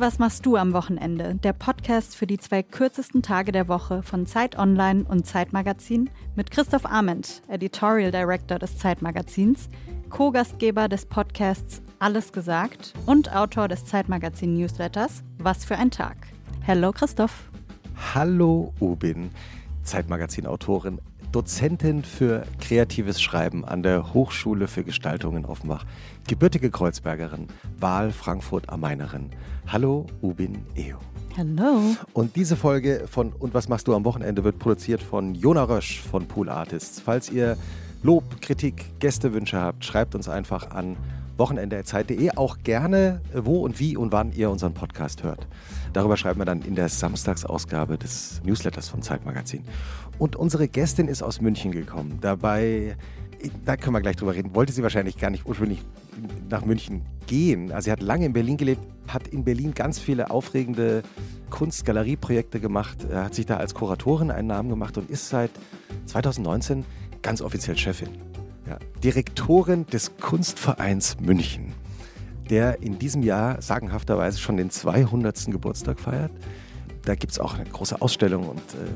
Was machst du am Wochenende? Der Podcast für die zwei kürzesten Tage der Woche von Zeit Online und Zeitmagazin mit Christoph Arment, Editorial Director des Zeitmagazins, Co-Gastgeber des Podcasts Alles gesagt und Autor des Zeitmagazin Newsletters Was für ein Tag. Hallo Christoph. Hallo Ubin, Zeitmagazin-Autorin, Dozentin für kreatives Schreiben an der Hochschule für Gestaltung in Offenbach, gebürtige Kreuzbergerin, Wahl Frankfurt am Mainerin. Hallo Ubin Eo. Hallo. Und diese Folge von Und was machst du am Wochenende wird produziert von Jona Rösch von Pool Artists. Falls ihr Lob, Kritik, Gästewünsche habt, schreibt uns einfach an wochenende.zeit.de auch gerne, wo und wie und wann ihr unseren Podcast hört. Darüber schreiben wir dann in der Samstagsausgabe des Newsletters vom Zeitmagazin. Und unsere Gästin ist aus München gekommen. Dabei, da können wir gleich drüber reden, wollte sie wahrscheinlich gar nicht ursprünglich nach München gehen. Also sie hat lange in Berlin gelebt, hat in Berlin ganz viele aufregende Kunstgalerieprojekte gemacht, hat sich da als Kuratorin einen Namen gemacht und ist seit 2019 ganz offiziell Chefin. Ja, Direktorin des Kunstvereins München, der in diesem Jahr sagenhafterweise schon den 200. Geburtstag feiert. Da gibt es auch eine große Ausstellung und äh,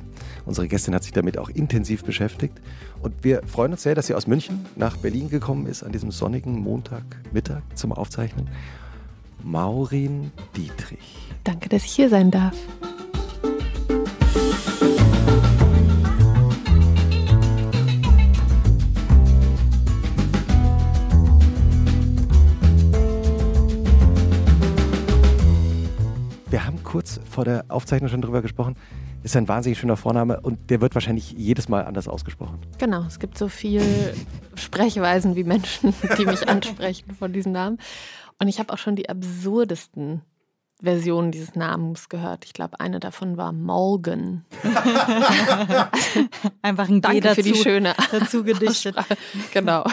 unsere Gästin hat sich damit auch intensiv beschäftigt. Und wir freuen uns sehr, dass sie aus München nach Berlin gekommen ist an diesem sonnigen Montagmittag zum Aufzeichnen. Maurin Dietrich. Danke, dass ich hier sein darf. Vor der Aufzeichnung schon drüber gesprochen. Ist ein wahnsinnig schöner Vorname und der wird wahrscheinlich jedes Mal anders ausgesprochen. Genau, es gibt so viele Sprechweisen wie Menschen, die mich ansprechen von diesem Namen. Und ich habe auch schon die absurdesten Versionen dieses Namens gehört. Ich glaube, eine davon war Morgan. Einfach ein Danke dazu, für die schöne dazu gedichtet. genau.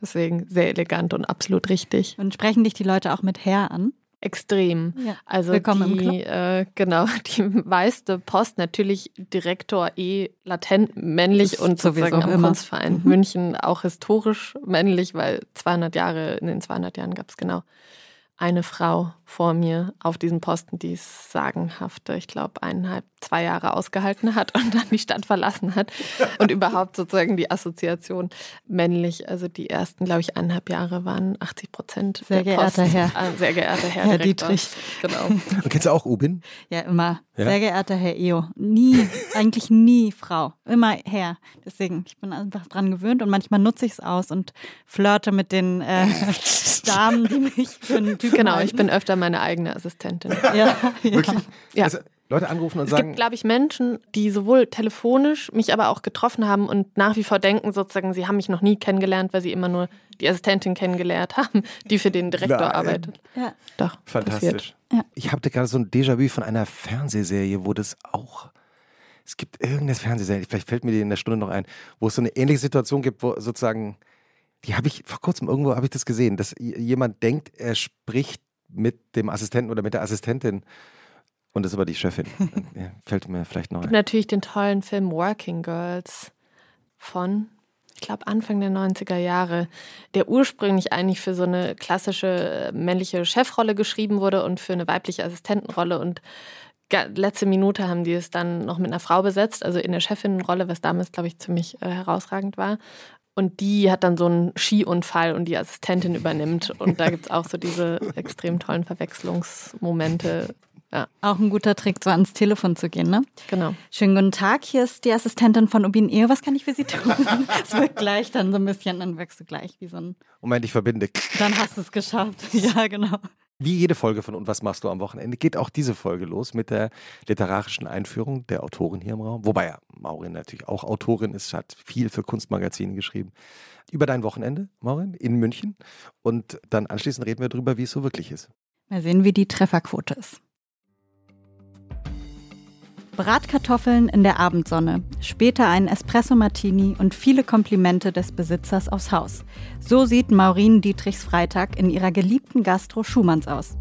Deswegen sehr elegant und absolut richtig. Und sprechen dich die Leute auch mit Herr an? Extrem. Ja. Also Willkommen die, äh, genau, die meiste Post natürlich Direktor eh latent männlich und sozusagen am immer. Kunstverein Mhm. München auch historisch männlich, weil 200 Jahre, in den 200 Jahren gab es genau eine Frau vor mir auf diesem Posten, die es sagenhafte, ich glaube, eineinhalb, zwei Jahre ausgehalten hat und dann die Stadt verlassen hat. Und überhaupt sozusagen die Assoziation männlich. Also die ersten, glaube ich, eineinhalb Jahre waren 80 Prozent. Sehr der geehrter Posten. Herr. Äh, sehr geehrter Herr, Herr Direktor. Dietrich. Genau. Und kennst du auch Ubin? Ja, immer. Ja? Sehr geehrter Herr Eo. Nie, eigentlich nie Frau. Immer Herr. Deswegen, ich bin einfach dran gewöhnt und manchmal nutze ich es aus und flirte mit den äh, Damen, die mich für einen Typen Genau, ich halten. bin öfter meine eigene Assistentin. Ja, ja. Wirklich? Ja. Also Leute anrufen und Es sagen, gibt, glaube ich, Menschen, die sowohl telefonisch mich aber auch getroffen haben und nach wie vor denken, sozusagen, sie haben mich noch nie kennengelernt, weil sie immer nur die Assistentin kennengelernt haben, die für den Direktor Nein. arbeitet. ja. Doch. Fantastisch. Ja. Ich hatte gerade so ein Déjà-vu von einer Fernsehserie, wo das auch. Es gibt irgendeine Fernsehserie, vielleicht fällt mir die in der Stunde noch ein, wo es so eine ähnliche Situation gibt, wo sozusagen, die habe ich vor kurzem irgendwo habe ich das gesehen, dass jemand denkt, er spricht mit dem Assistenten oder mit der Assistentin und das ist aber die Chefin. fällt mir vielleicht noch ein. natürlich den tollen Film Working Girls von, ich glaube, Anfang der 90er Jahre, der ursprünglich eigentlich für so eine klassische äh, männliche Chefrolle geschrieben wurde und für eine weibliche Assistentenrolle und letzte Minute haben die es dann noch mit einer Frau besetzt, also in der Chefinnenrolle, was damals, glaube ich, ziemlich äh, herausragend war. Und die hat dann so einen Skiunfall und die Assistentin übernimmt. Und da gibt es auch so diese extrem tollen Verwechslungsmomente. Ja, Auch ein guter Trick, so ans Telefon zu gehen, ne? genau. Schönen guten Tag, hier ist die Assistentin von Ubin Eo. Was kann ich für Sie tun? Es wird gleich dann so ein bisschen, dann wirkst du gleich wie so ein. Moment, ich verbinde. Dann hast du es geschafft. Ja, genau. Wie jede Folge von Und was machst du am Wochenende, geht auch diese Folge los mit der literarischen Einführung der Autorin hier im Raum. Wobei ja Maurin natürlich auch Autorin ist, hat viel für Kunstmagazine geschrieben. Über dein Wochenende, Maurin, in München. Und dann anschließend reden wir darüber, wie es so wirklich ist. Mal sehen, wie die Trefferquote ist. Bratkartoffeln in der Abendsonne, später ein Espresso Martini und viele Komplimente des Besitzers aufs Haus. So sieht Maureen Dietrichs Freitag in ihrer geliebten Gastro Schumanns aus.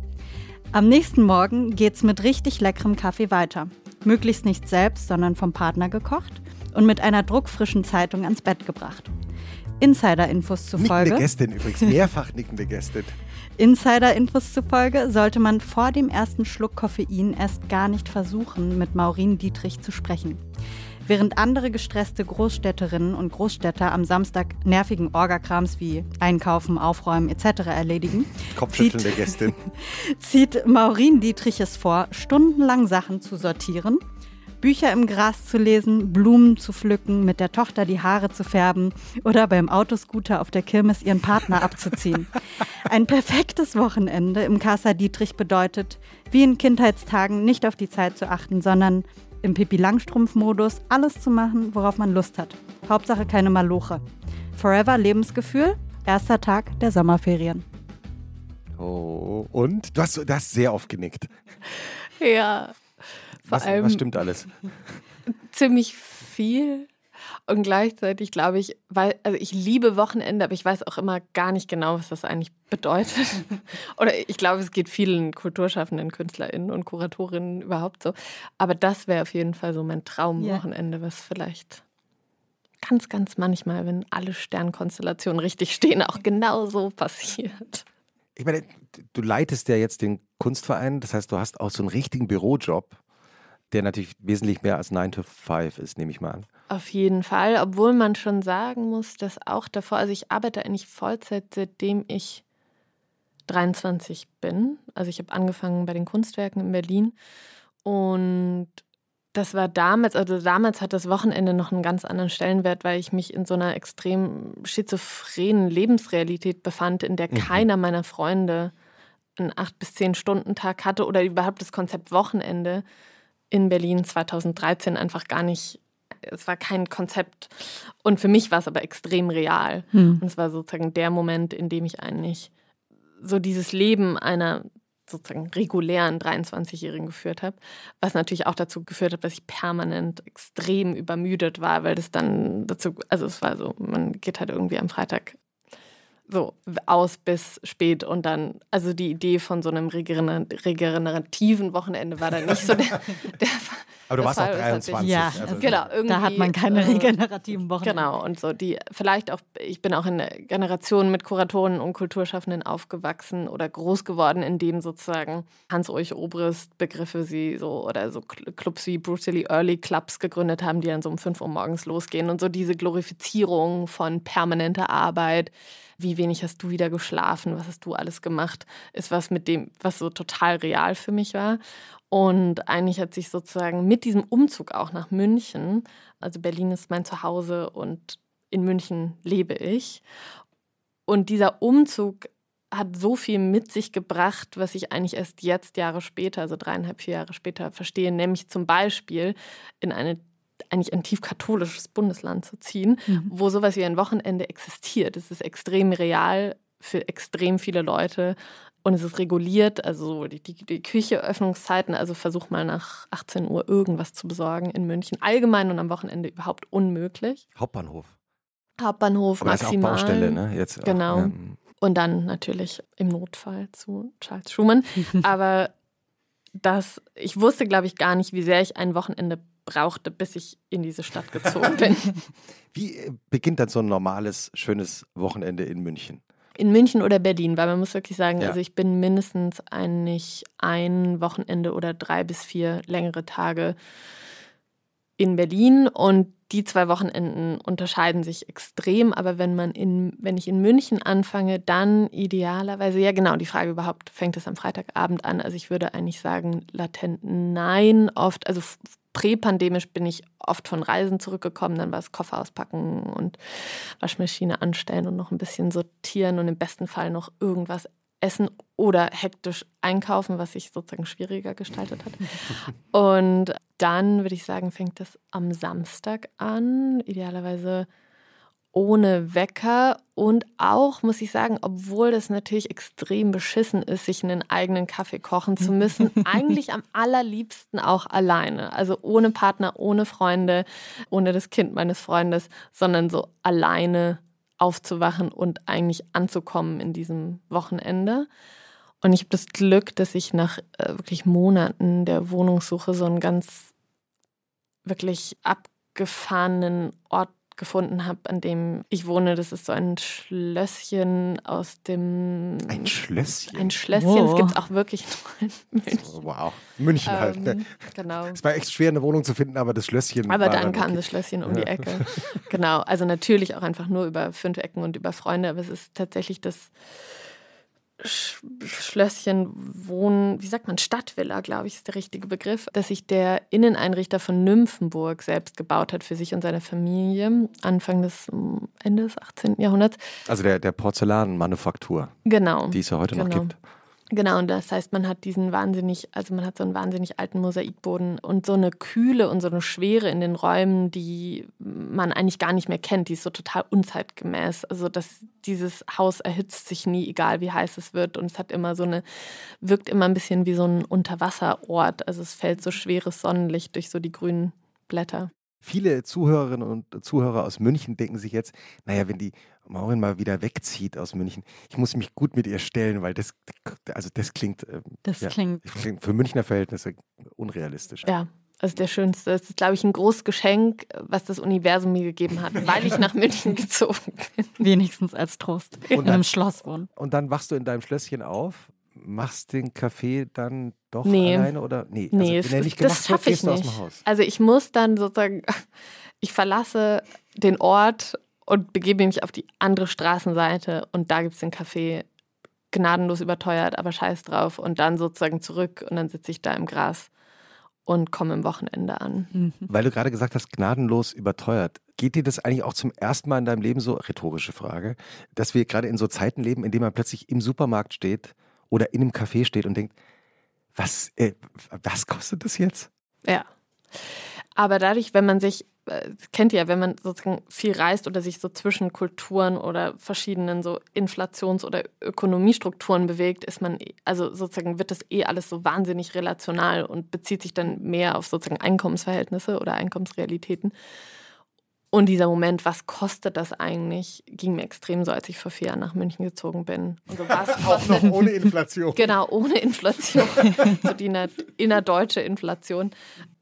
Am nächsten Morgen geht's mit richtig leckerem Kaffee weiter. Möglichst nicht selbst, sondern vom Partner gekocht und mit einer druckfrischen Zeitung ans Bett gebracht. Insider-Infos Nickende zufolge. Gästin übrigens, mehrfach nickende Gästin. Insider-Infos zufolge sollte man vor dem ersten Schluck Koffein erst gar nicht versuchen, mit Maureen Dietrich zu sprechen. Während andere gestresste Großstädterinnen und Großstädter am Samstag nervigen Orgakrams wie Einkaufen, Aufräumen etc. erledigen, Kopfschütteln der Gästin. zieht Maureen Dietrich es vor, stundenlang Sachen zu sortieren, Bücher im Gras zu lesen, Blumen zu pflücken, mit der Tochter die Haare zu färben oder beim Autoscooter auf der Kirmes ihren Partner abzuziehen. Ein perfektes Wochenende im Casa Dietrich bedeutet, wie in Kindheitstagen nicht auf die Zeit zu achten, sondern im Pippi Langstrumpf-Modus alles zu machen, worauf man Lust hat. Hauptsache keine Maloche. Forever Lebensgefühl, erster Tag der Sommerferien. Oh, und? Du hast, du hast sehr oft genickt. Ja. Vor Was, allem was stimmt alles? ziemlich viel. Und gleichzeitig glaube ich, weil, also ich liebe Wochenende, aber ich weiß auch immer gar nicht genau, was das eigentlich bedeutet. Oder ich glaube, es geht vielen kulturschaffenden KünstlerInnen und Kuratorinnen überhaupt so. Aber das wäre auf jeden Fall so mein Traumwochenende, was vielleicht ganz, ganz manchmal, wenn alle Sternkonstellationen richtig stehen, auch genau so passiert. Ich meine, du leitest ja jetzt den Kunstverein, das heißt, du hast auch so einen richtigen Bürojob, der natürlich wesentlich mehr als 9 to 5 ist, nehme ich mal an. Auf jeden Fall, obwohl man schon sagen muss, dass auch davor, also ich arbeite eigentlich Vollzeit, seitdem ich 23 bin. Also ich habe angefangen bei den Kunstwerken in Berlin und das war damals, also damals hat das Wochenende noch einen ganz anderen Stellenwert, weil ich mich in so einer extrem schizophrenen Lebensrealität befand, in der Mhm. keiner meiner Freunde einen 8- bis 10-Stunden-Tag hatte oder überhaupt das Konzept Wochenende in Berlin 2013 einfach gar nicht, es war kein Konzept. Und für mich war es aber extrem real. Hm. Und es war sozusagen der Moment, in dem ich eigentlich so dieses Leben einer sozusagen regulären 23-Jährigen geführt habe, was natürlich auch dazu geführt hat, dass ich permanent extrem übermüdet war, weil das dann dazu, also es war so, man geht halt irgendwie am Freitag so aus bis spät und dann, also die Idee von so einem regener regenerativen Wochenende war dann nicht so der, der Aber du warst auch hat sich- 23. Ja, also, genau, irgendwie, Da hat man keine äh, regenerativen Wochenende. Genau, und so die, vielleicht auch, ich bin auch in der Generation mit Kuratoren und Kulturschaffenden aufgewachsen oder groß geworden, in dem sozusagen Hans-Ulrich Obrist Begriffe sie so oder so Cl- Clubs wie Bruce Lee Early Clubs gegründet haben, die dann so um 5 Uhr morgens losgehen und so diese Glorifizierung von permanenter Arbeit. Wie wenig hast du wieder geschlafen? Was hast du alles gemacht? Ist was mit dem, was so total real für mich war. Und eigentlich hat sich sozusagen mit diesem Umzug auch nach München, also Berlin ist mein Zuhause und in München lebe ich. Und dieser Umzug hat so viel mit sich gebracht, was ich eigentlich erst jetzt Jahre später, also dreieinhalb, vier Jahre später verstehe, nämlich zum Beispiel in eine eigentlich ein tief katholisches Bundesland zu ziehen, Mhm. wo sowas wie ein Wochenende existiert. Es ist extrem real für extrem viele Leute und es ist reguliert, also die, die, die Küche, Öffnungszeiten, also versuch mal nach 18 Uhr irgendwas zu besorgen in München. Allgemein und am Wochenende überhaupt unmöglich. Hauptbahnhof. Hauptbahnhof Aber das ist auch maximal. Baustelle, ne? Jetzt auch, Genau. ähm, Und dann natürlich im Notfall zu Charles Schumann. Aber das, ich wusste, glaube ich, gar nicht, wie sehr ich ein Wochenende brauchte, bis ich in diese Stadt gezogen bin. Wie äh, beginnt dann so ein normales, schönes Wochenende in München? In München oder Berlin, weil man muss wirklich sagen, Ja. also ich bin mindestens eigentlich ein Wochenende oder drei bis vier längere Tage in Berlin und die zwei Wochenenden unterscheiden sich extrem, aber wenn man in, wenn ich in München anfange, dann idealerweise, ja genau, die Frage überhaupt, fängt es am Freitagabend an? Also ich würde eigentlich sagen, latent nein, oft, also präpandemisch bin ich oft von Reisen zurückgekommen, dann war es Koffer auspacken und Waschmaschine anstellen und noch ein bisschen sortieren und im besten Fall noch irgendwas essen oder hektisch einkaufen, was sich sozusagen schwieriger gestaltet hat. Und dann würde ich sagen, fängt es am Samstag an, idealerweise ohne Wecker und auch, muss ich sagen, obwohl das natürlich extrem beschissen ist, sich einen eigenen Kaffee kochen zu müssen, eigentlich am allerliebsten auch alleine. Also ohne Partner, ohne Freunde, ohne das Kind meines Freundes, sondern so alleine aufzuwachen und eigentlich anzukommen in diesem Wochenende. Und ich habe das Glück, dass ich nach äh, wirklich Monaten der Wohnungssuche so einen ganz wirklich abgefahrenen Ort gefunden habe, an dem ich wohne. Das ist so ein Schlösschen aus dem. Ein Schlösschen? Ein Schlösschen. Wow. Es gibt es auch wirklich nur in München. Wow. München halt. Ähm, ne? Genau. Es war echt schwer, eine Wohnung zu finden, aber das Schlösschen. Aber dann, dann kam okay. das Schlösschen um ja. die Ecke. genau. Also natürlich auch einfach nur über fünf Ecken und über Freunde, aber es ist tatsächlich das Schlösschen wohnen, wie sagt man, Stadtvilla, glaube ich, ist der richtige Begriff, dass sich der Inneneinrichter von Nymphenburg selbst gebaut hat für sich und seine Familie, Anfang des, Ende des 18. Jahrhunderts. Also der, der Porzellanmanufaktur. Genau. Die es ja heute genau. noch gibt. Genau, und das heißt, man hat diesen wahnsinnig, also man hat so einen wahnsinnig alten Mosaikboden und so eine Kühle und so eine Schwere in den Räumen, die man eigentlich gar nicht mehr kennt. Die ist so total unzeitgemäß. Also dass dieses Haus erhitzt sich nie, egal wie heiß es wird. Und es hat immer so eine, wirkt immer ein bisschen wie so ein Unterwasserort. Also es fällt so schweres Sonnenlicht durch so die grünen Blätter. Viele Zuhörerinnen und Zuhörer aus München denken sich jetzt, naja, wenn die Maurin mal wieder wegzieht aus München, ich muss mich gut mit ihr stellen, weil das, also das klingt, ähm, das ja, klingt, klingt für Münchner Verhältnisse unrealistisch. Ja, also der schönste. Das ist, glaube ich, ein großes Geschenk, was das Universum mir gegeben hat, weil ich nach München gezogen bin. Wenigstens als Trost und in einem Schloss wohnen. Und dann wachst du in deinem Schlösschen auf, machst den Kaffee dann doch nee. alleine oder nee, nee also, wenn er nicht gemacht das schaffe ich nicht. Also ich muss dann sozusagen, ich verlasse den Ort und begebe mich auf die andere Straßenseite und da gibt es den Kaffee gnadenlos überteuert, aber scheiß drauf und dann sozusagen zurück und dann sitze ich da im Gras und komme im Wochenende an. Mhm. Weil du gerade gesagt hast, gnadenlos überteuert. Geht dir das eigentlich auch zum ersten Mal in deinem Leben so, rhetorische Frage, dass wir gerade in so Zeiten leben, in denen man plötzlich im Supermarkt steht oder in einem Café steht und denkt, was, äh, was kostet das jetzt? Ja. Aber dadurch, wenn man sich, äh, kennt ihr ja, wenn man sozusagen viel reist oder sich so zwischen Kulturen oder verschiedenen so Inflations- oder Ökonomiestrukturen bewegt, ist man, also sozusagen wird das eh alles so wahnsinnig relational und bezieht sich dann mehr auf sozusagen Einkommensverhältnisse oder Einkommensrealitäten. Und dieser Moment, was kostet das eigentlich, ging mir extrem so, als ich vor vier Jahren nach München gezogen bin. Und so, was Auch noch ohne Inflation. Genau, ohne Inflation. so die innerdeutsche Inflation.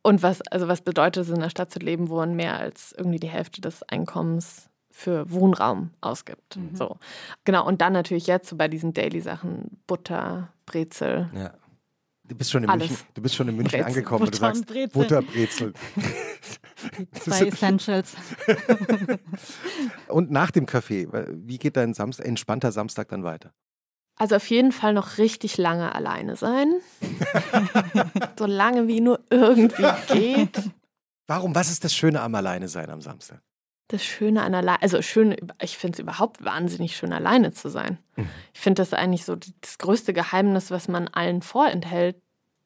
Und was, also was bedeutet es, in einer Stadt zu leben, wo man mehr als irgendwie die Hälfte des Einkommens für Wohnraum ausgibt. Mhm. So. Genau, und dann natürlich jetzt so bei diesen Daily-Sachen, Butter, Brezel. Ja. Du bist schon in Alles. München, du bist schon in München Brezel. angekommen Butter und du sagst Brezel. Butterbrezel. Zwei Essentials. und nach dem Kaffee, wie geht dein Samstag, entspannter Samstag dann weiter? Also auf jeden Fall noch richtig lange alleine sein. so lange wie nur irgendwie geht. Warum? Was ist das Schöne am Alleine sein am Samstag? Das Schöne an alleine, also schön, ich finde es überhaupt wahnsinnig schön, alleine zu sein. Mhm. Ich finde das eigentlich so das größte Geheimnis, was man allen vorenthält.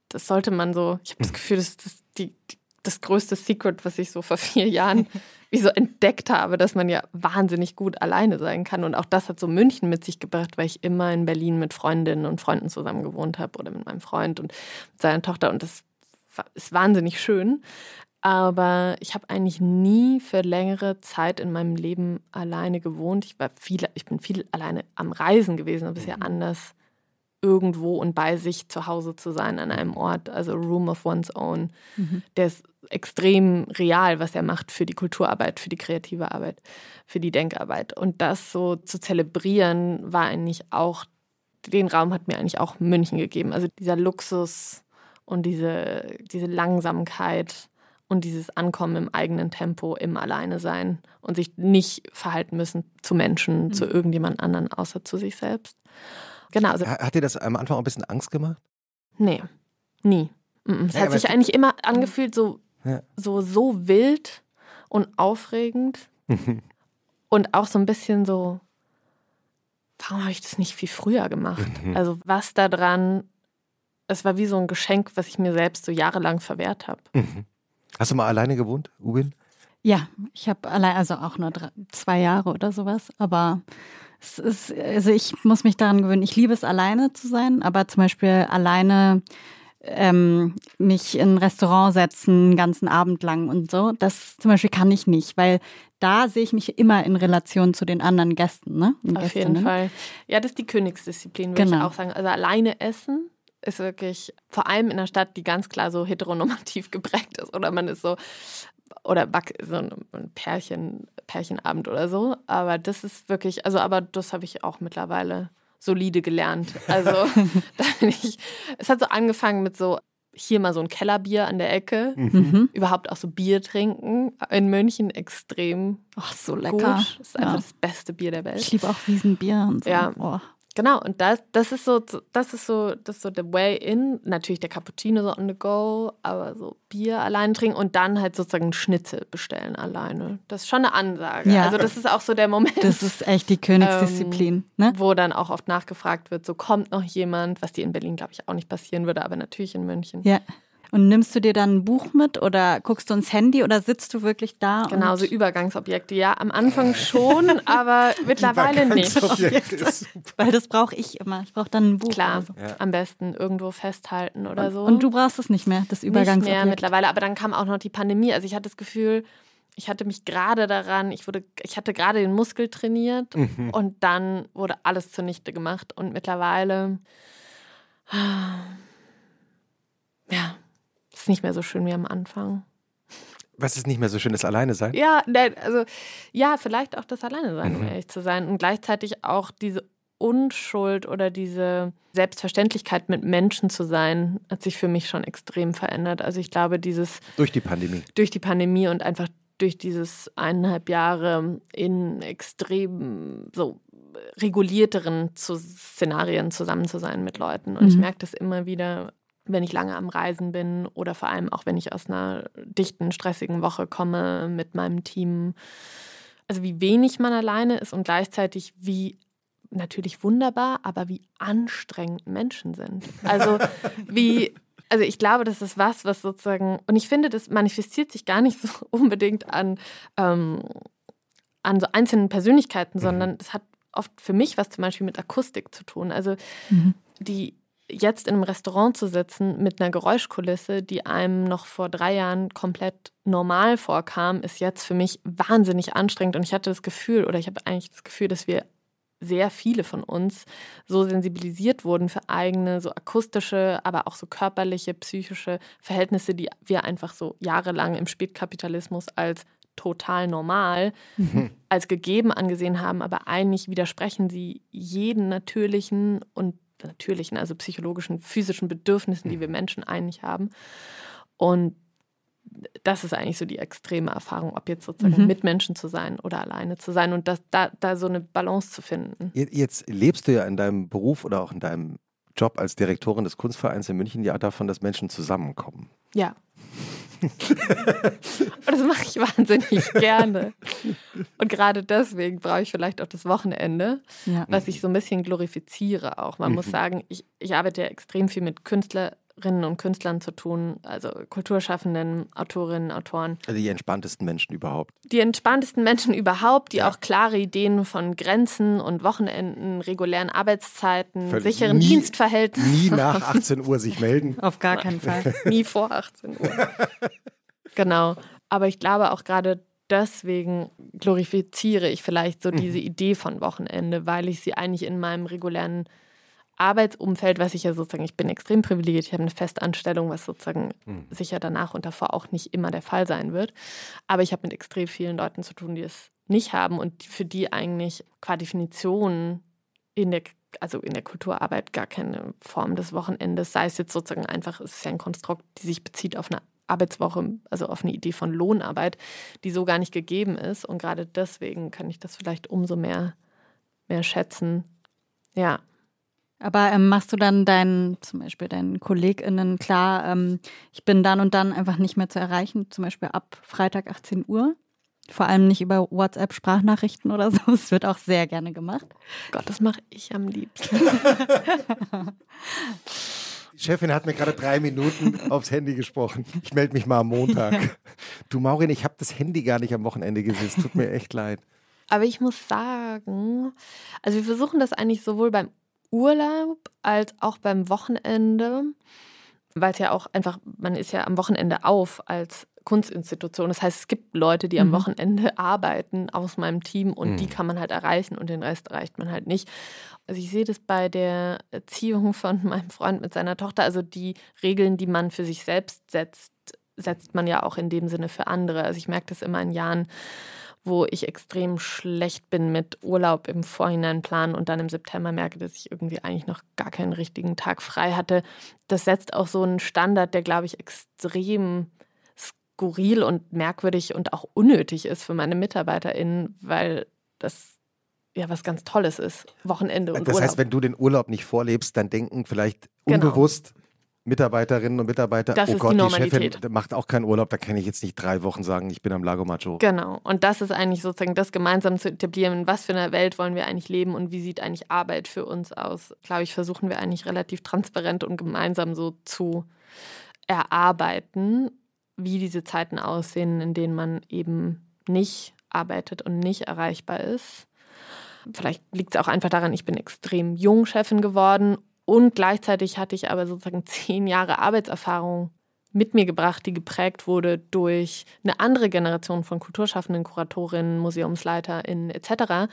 Das sollte man so, ich habe das mhm. Gefühl, das ist die, die, das größte Secret, was ich so vor vier Jahren wie so entdeckt habe, dass man ja wahnsinnig gut alleine sein kann. Und auch das hat so München mit sich gebracht, weil ich immer in Berlin mit Freundinnen und Freunden zusammen gewohnt habe oder mit meinem Freund und seiner Tochter. Und das ist wahnsinnig schön. Aber ich habe eigentlich nie für längere Zeit in meinem Leben alleine gewohnt. Ich war viel, ich bin viel alleine am Reisen gewesen, aber es ist ja mhm. anders, irgendwo und bei sich zu Hause zu sein an einem Ort, also Room of One's Own. Mhm. Der ist extrem real, was er macht für die Kulturarbeit, für die kreative Arbeit, für die Denkarbeit. Und das so zu zelebrieren, war eigentlich auch, den Raum hat mir eigentlich auch München gegeben. Also dieser Luxus und diese, diese Langsamkeit und dieses Ankommen im eigenen Tempo, im Alleine sein und sich nicht verhalten müssen zu Menschen, mhm. zu irgendjemand anderen, außer zu sich selbst. Genau. Also, Hat dir das am Anfang auch ein bisschen Angst gemacht? Nee, nie. Es ja, hat sich eigentlich immer angefühlt so, ja. so, so wild und aufregend und auch so ein bisschen so, warum habe ich das nicht viel früher gemacht? Mhm. Also was da dran, es war wie so ein Geschenk, was ich mir selbst so jahrelang verwehrt habe. Hast du mal alleine gewohnt, Ubin? Ja, ich habe allein, also auch nur drei, zwei Jahre oder sowas, aber es ist, also ich muss mich daran gewöhnen, ich liebe es alleine zu sein, aber zum Beispiel alleine ähm, mich in ein Restaurant setzen, einen ganzen Abend lang und so, das zum Beispiel kann ich nicht, weil da sehe ich mich immer in Relation zu den anderen Gästen. Ne? Auf jeden Fall. Ja, das ist die Königsdisziplin, würde genau. ich auch sagen. Also alleine essen ist wirklich, vor allem in einer Stadt, die ganz klar so heteronormativ geprägt ist. Oder man ist so oder Back, so ein Pärchen, Pärchenabend oder so. Aber das ist wirklich, also aber das habe ich auch mittlerweile solide gelernt. Also da bin ich, es hat so angefangen mit so hier mal so ein Kellerbier an der Ecke. Mhm. Überhaupt auch so Bier trinken. In München extrem. Ach, so lecker. Gut. Das ist einfach ja. das beste Bier der Welt. Ich liebe auch Wiesenbier und so. Ja. Oh. Genau, und das, das ist so, das ist so, das ist so the way in. Natürlich der Cappuccino so on the go, aber so Bier allein trinken und dann halt sozusagen Schnitzel bestellen alleine. Das ist schon eine Ansage. Ja. Also das ist auch so der Moment. Das ist echt die Königsdisziplin, ähm, ne? Wo dann auch oft nachgefragt wird, so kommt noch jemand, was dir in Berlin, glaube ich, auch nicht passieren würde, aber natürlich in München. Ja. Und nimmst du dir dann ein Buch mit oder guckst du ins Handy oder sitzt du wirklich da? Genau, so Übergangsobjekte. Ja, am Anfang schon, aber mittlerweile nicht. Weil das brauche ich immer. Ich brauche dann ein Buch. Klar, so. ja. am besten irgendwo festhalten oder so. Und du brauchst es nicht mehr, das Übergangsobjekt? Nicht mehr mittlerweile, aber dann kam auch noch die Pandemie. Also ich hatte das Gefühl, ich hatte mich gerade daran, ich wurde, ich hatte gerade den Muskel trainiert mhm. und dann wurde alles zunichte gemacht. Und mittlerweile, ja, ist nicht mehr so schön wie am Anfang. Was ist nicht mehr so schön, das Alleine sein? Ja, also ja, vielleicht auch das Alleine sein, mhm. um ehrlich zu sein. Und gleichzeitig auch diese Unschuld oder diese Selbstverständlichkeit mit Menschen zu sein, hat sich für mich schon extrem verändert. Also ich glaube, dieses durch die Pandemie. Durch die Pandemie und einfach durch dieses eineinhalb Jahre in extrem so regulierteren Szenarien zusammen zu sein mit Leuten. Und mhm. ich merke das immer wieder wenn ich lange am Reisen bin oder vor allem auch wenn ich aus einer dichten, stressigen Woche komme mit meinem Team. Also wie wenig man alleine ist und gleichzeitig wie natürlich wunderbar, aber wie anstrengend Menschen sind. Also wie, also ich glaube, das ist was, was sozusagen, und ich finde, das manifestiert sich gar nicht so unbedingt an, ähm, an so einzelnen Persönlichkeiten, mhm. sondern das hat oft für mich was zum Beispiel mit Akustik zu tun. Also mhm. die jetzt in einem Restaurant zu sitzen mit einer Geräuschkulisse, die einem noch vor drei Jahren komplett normal vorkam, ist jetzt für mich wahnsinnig anstrengend. Und ich hatte das Gefühl, oder ich habe eigentlich das Gefühl, dass wir sehr viele von uns so sensibilisiert wurden für eigene, so akustische, aber auch so körperliche, psychische Verhältnisse, die wir einfach so jahrelang im Spätkapitalismus als total normal, mhm. als gegeben angesehen haben, aber eigentlich widersprechen sie jeden natürlichen und natürlichen, also psychologischen, physischen Bedürfnissen, die wir mhm. Menschen eigentlich haben. Und das ist eigentlich so die extreme Erfahrung, ob jetzt sozusagen mhm. mit Menschen zu sein oder alleine zu sein und das, da, da so eine Balance zu finden. Jetzt lebst du ja in deinem Beruf oder auch in deinem Job als Direktorin des Kunstvereins in München ja davon, dass Menschen zusammenkommen. Ja. Und das mache ich wahnsinnig gerne. Und gerade deswegen brauche ich vielleicht auch das Wochenende, ja. was ich so ein bisschen glorifiziere auch. Man mhm. muss sagen, ich, ich arbeite ja extrem viel mit Künstlern Künstlerinnen und Künstlern zu tun, also Kulturschaffenden, Autorinnen, Autoren. Also die entspanntesten Menschen überhaupt. Die entspanntesten Menschen überhaupt, die ja. auch klare Ideen von Grenzen und Wochenenden, regulären Arbeitszeiten, Völlig sicheren nie, Dienstverhältnissen. Nie nach 18 Uhr sich melden. Auf gar keinen Fall. nie vor 18 Uhr. genau. Aber ich glaube auch gerade deswegen glorifiziere ich vielleicht so mhm. diese Idee von Wochenende, weil ich sie eigentlich in meinem regulären Arbeitsumfeld, was ich ja sozusagen, ich bin extrem privilegiert, ich habe eine Festanstellung, was sozusagen mhm. sicher danach und davor auch nicht immer der Fall sein wird. Aber ich habe mit extrem vielen Leuten zu tun, die es nicht haben und für die eigentlich qua Definition in der, also in der Kulturarbeit gar keine Form des Wochenendes, sei es jetzt sozusagen einfach, es ist ja ein Konstrukt, die sich bezieht auf eine Arbeitswoche, also auf eine Idee von Lohnarbeit, die so gar nicht gegeben ist. Und gerade deswegen kann ich das vielleicht umso mehr, mehr schätzen. Ja, aber ähm, machst du dann deinen, zum Beispiel deinen KollegInnen klar, ähm, ich bin dann und dann einfach nicht mehr zu erreichen, zum Beispiel ab Freitag 18 Uhr? Vor allem nicht über WhatsApp-Sprachnachrichten oder so. Es wird auch sehr gerne gemacht. Gott, das mache ich am liebsten. Die Chefin hat mir gerade drei Minuten aufs Handy gesprochen. Ich melde mich mal am Montag. Du Maurin, ich habe das Handy gar nicht am Wochenende gesehen. Es tut mir echt leid. Aber ich muss sagen, also wir versuchen das eigentlich sowohl beim Urlaub als auch beim Wochenende, weil es ja auch einfach, man ist ja am Wochenende auf als Kunstinstitution. Das heißt, es gibt Leute, die am mhm. Wochenende arbeiten aus meinem Team und mhm. die kann man halt erreichen und den Rest erreicht man halt nicht. Also ich sehe das bei der Erziehung von meinem Freund mit seiner Tochter, also die Regeln, die man für sich selbst setzt, setzt man ja auch in dem Sinne für andere. Also ich merke das immer in Jahren, wo ich extrem schlecht bin mit Urlaub im Vorhinein planen und dann im September merke, dass ich irgendwie eigentlich noch gar keinen richtigen Tag frei hatte. Das setzt auch so einen Standard, der, glaube ich, extrem skurril und merkwürdig und auch unnötig ist für meine MitarbeiterInnen, weil das ja was ganz Tolles ist. Wochenende und Das Urlaub. heißt, wenn du den Urlaub nicht vorlebst, dann denken vielleicht Genau. unbewusst Mitarbeiterinnen und Mitarbeiter, Das oh Gott, die die, Chefin macht auch keinen Urlaub, da kann ich jetzt nicht drei Wochen sagen, ich bin am Lago Macho. Genau. Und das ist eigentlich sozusagen das gemeinsam zu etablieren, in was für einer Welt wollen wir eigentlich leben und wie sieht eigentlich Arbeit für uns aus. Glaube ich, versuchen wir eigentlich relativ transparent und gemeinsam so zu erarbeiten, wie diese Zeiten aussehen, in denen man eben nicht arbeitet und nicht erreichbar ist. Vielleicht liegt es auch einfach daran, ich bin extrem jung Chefin geworden und gleichzeitig hatte ich aber sozusagen zehn Jahre Arbeitserfahrung mit mir gebracht, die geprägt wurde durch eine andere Generation von Kulturschaffenden, Kuratorinnen, MuseumsleiterInnen etc.,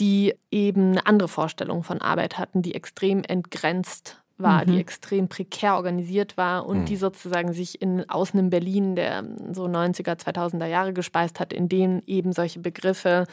die eben eine andere Vorstellung von Arbeit hatten, die extrem entgrenzt war, Mhm. die extrem prekär organisiert war und Mhm. die sozusagen sich in außen im Berlin der so 90er, 2000er Jahre gespeist hat, in denen eben solche Begriffe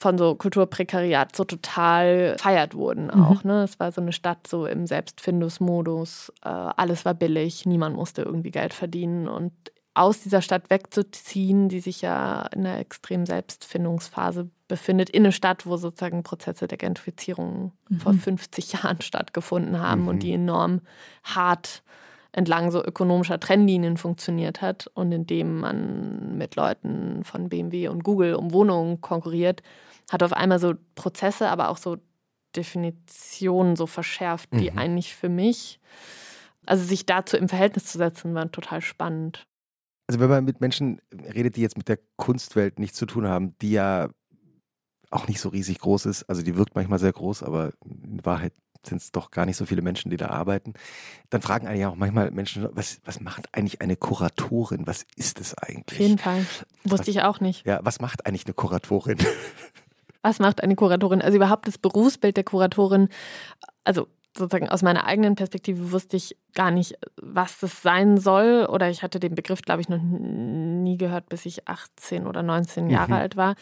von so Kulturprekariat so total feiert wurden Mhm. auch. Ne? Es war so eine Stadt so im Selbstfindungsmodus, äh, alles war billig, niemand musste irgendwie Geld verdienen und aus dieser Stadt wegzuziehen, die sich ja in einer extremen Selbstfindungsphase befindet, in eine Stadt, wo sozusagen Prozesse der Gentrifizierung vor 50 Jahren stattgefunden haben Mhm. und die enorm hart entlang so ökonomischer Trennlinien funktioniert hat und in dem man mit Leuten von BMW und Google um Wohnungen konkurriert, hat auf einmal so Prozesse, aber auch so Definitionen so verschärft, die Mhm. eigentlich für mich, also sich dazu im Verhältnis zu setzen, waren total spannend. Also wenn man mit Menschen redet, die jetzt mit der Kunstwelt nichts zu tun haben, die ja auch nicht so riesig groß ist, also die wirkt manchmal sehr groß, aber in Wahrheit sind es doch gar nicht so viele Menschen, die da arbeiten, dann fragen ja auch manchmal Menschen, was, was macht eigentlich eine Kuratorin? Was ist es Auf eigentlich? jeden Fall. Was- Wusste ich auch nicht. Ja, was macht eigentlich eine Kuratorin? Was macht eine Kuratorin? Also überhaupt das Berufsbild der Kuratorin, also sozusagen aus meiner eigenen Perspektive wusste ich gar nicht, was das sein soll. Oder ich hatte den Begriff, glaube ich, noch nie gehört, bis ich 18 oder 19 Jahre Mhm. alt war.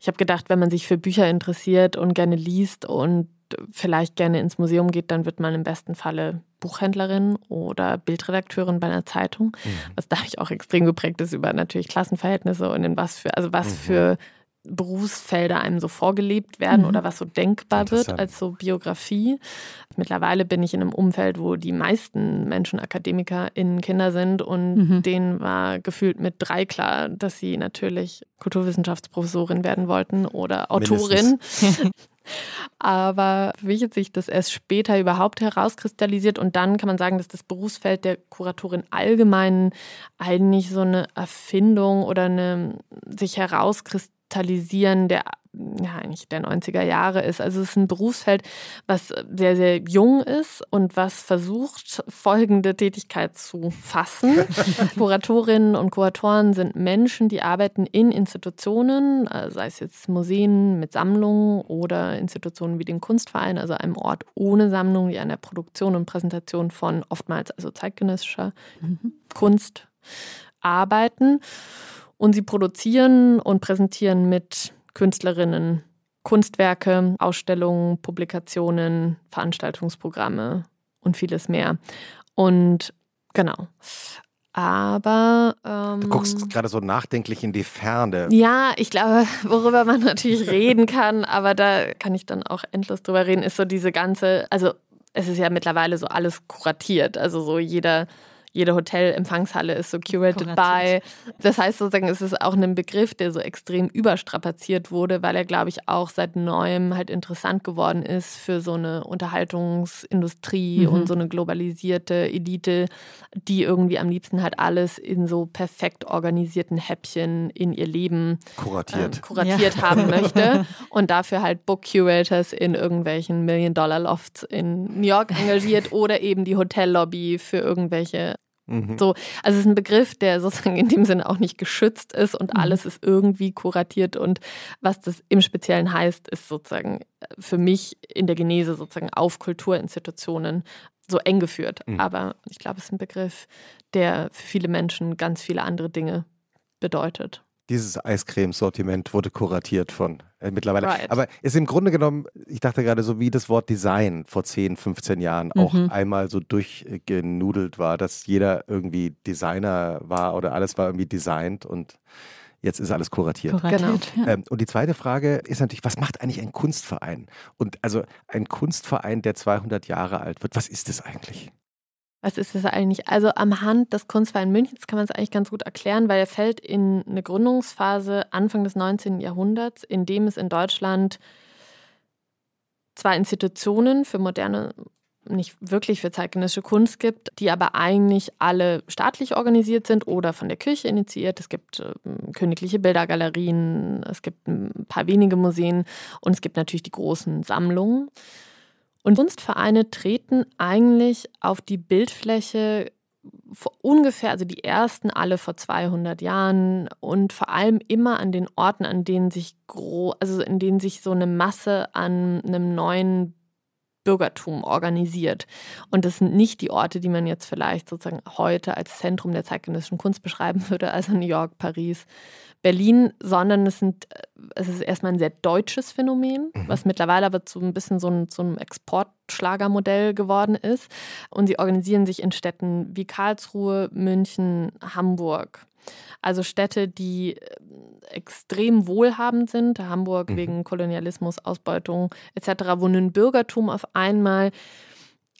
Ich habe gedacht, wenn man sich für Bücher interessiert und gerne liest und vielleicht gerne ins Museum geht, dann wird man im besten Falle Buchhändlerin oder Bildredakteurin bei einer Zeitung. Was da ich auch extrem geprägt ist über natürlich Klassenverhältnisse und in was für, also was Mhm. für Berufsfelder einem so vorgelebt werden Mhm. oder was so denkbar wird als so Biografie. Mittlerweile bin ich in einem Umfeld, wo die meisten Menschen AkademikerInnen Kinder sind und Mhm. denen war gefühlt mit drei klar, dass sie natürlich Kulturwissenschaftsprofessorin werden wollten oder Autorin. Aber hat sich das erst später überhaupt herauskristallisiert und dann kann man sagen, dass das Berufsfeld der Kuratorin allgemein eigentlich so eine Erfindung oder eine sich herauskristallisieren der ja, eigentlich der 90er Jahre ist. Also es ist ein Berufsfeld, was sehr, sehr jung ist und was versucht, folgende Tätigkeit zu fassen. Kuratorinnen und Kuratoren sind Menschen, die arbeiten in Institutionen, äh, sei es jetzt Museen mit Sammlungen oder Institutionen wie den Kunstverein, also einem Ort ohne Sammlung, die an der Produktion und Präsentation von oftmals also zeitgenössischer Kunst arbeiten. Und sie produzieren und präsentieren mit Künstlerinnen Kunstwerke, Ausstellungen, Publikationen, Veranstaltungsprogramme und vieles mehr. Und genau. Aber ähm, Du guckst gerade so nachdenklich in die Ferne. ja, ich glaube, worüber man natürlich reden kann, aber da kann ich dann auch endlos drüber reden, ist so diese ganze, also es ist ja mittlerweile so alles kuratiert, also so jeder jede Hotelempfangshalle ist so curated Kuratiert. by. Das heißt sozusagen, es ist auch ein Begriff, der so extrem überstrapaziert wurde, weil er, glaube ich, auch seit neuem halt interessant geworden ist für so eine Unterhaltungsindustrie Mhm. und so eine globalisierte Elite, die irgendwie am liebsten halt alles in so perfekt organisierten Häppchen in ihr Leben Kuratiert. ähm, kuratiert haben möchte und dafür halt Book Curators in irgendwelchen Million-Dollar-Lofts in New York engagiert oder eben die Hotellobby für irgendwelche. Mhm. So, also es ist ein Begriff, der sozusagen in dem Sinne auch nicht geschützt ist und Mhm. alles ist irgendwie kuratiert und was das im Speziellen heißt, ist sozusagen für mich in der Genese sozusagen auf Kulturinstitutionen so eng geführt. Mhm. Aber ich glaube, es ist ein Begriff, der für viele Menschen ganz viele andere Dinge bedeutet. Dieses Eiscreme-Sortiment wurde kuratiert von äh, mittlerweile. Right. Aber ist im Grunde genommen, ich dachte gerade so wie das Wort Design vor 10, 15 Jahren mhm. auch einmal so durchgenudelt war, dass jeder irgendwie Designer war oder alles war irgendwie designt und Jetzt ist alles kuratiert. kuratiert genau. Ähm, und die zweite Frage ist natürlich, was macht eigentlich ein Kunstverein? Und also ein Kunstverein, der 200 Jahre alt wird, was ist das eigentlich? Was ist das eigentlich? Also am Hand des Kunstvereins Münchens kann man es eigentlich ganz gut erklären, weil er fällt in eine Gründungsphase Anfang des 19. Jahrhunderts, in dem es in Deutschland zwei Institutionen für moderne nicht wirklich für zeitgenössische Kunst gibt, die aber eigentlich alle staatlich organisiert sind oder von der Kirche initiiert. Es gibt äh, königliche Bildergalerien, es gibt ein paar wenige Museen und es gibt natürlich die großen Sammlungen. Und Kunstvereine treten eigentlich auf die Bildfläche ungefähr, also die ersten alle vor 200 Jahren und vor allem immer an den Orten, an denen sich gro also in denen sich so eine Masse an einem neuen Bürgertum organisiert. Und das sind nicht die Orte, die man jetzt vielleicht sozusagen heute als Zentrum der zeitgenössischen Kunst beschreiben würde, also New York, Paris, Berlin, sondern es, sind, es ist erstmal ein sehr deutsches Phänomen, mhm. was mittlerweile aber zu ein bisschen so, ein, so Exportschlagermodell geworden ist. Und sie organisieren sich in Städten wie Karlsruhe, München, Hamburg. Also Städte, die äh, extrem wohlhabend sind, Hamburg mhm. wegen Kolonialismus, Ausbeutung etc., wo ein Bürgertum auf einmal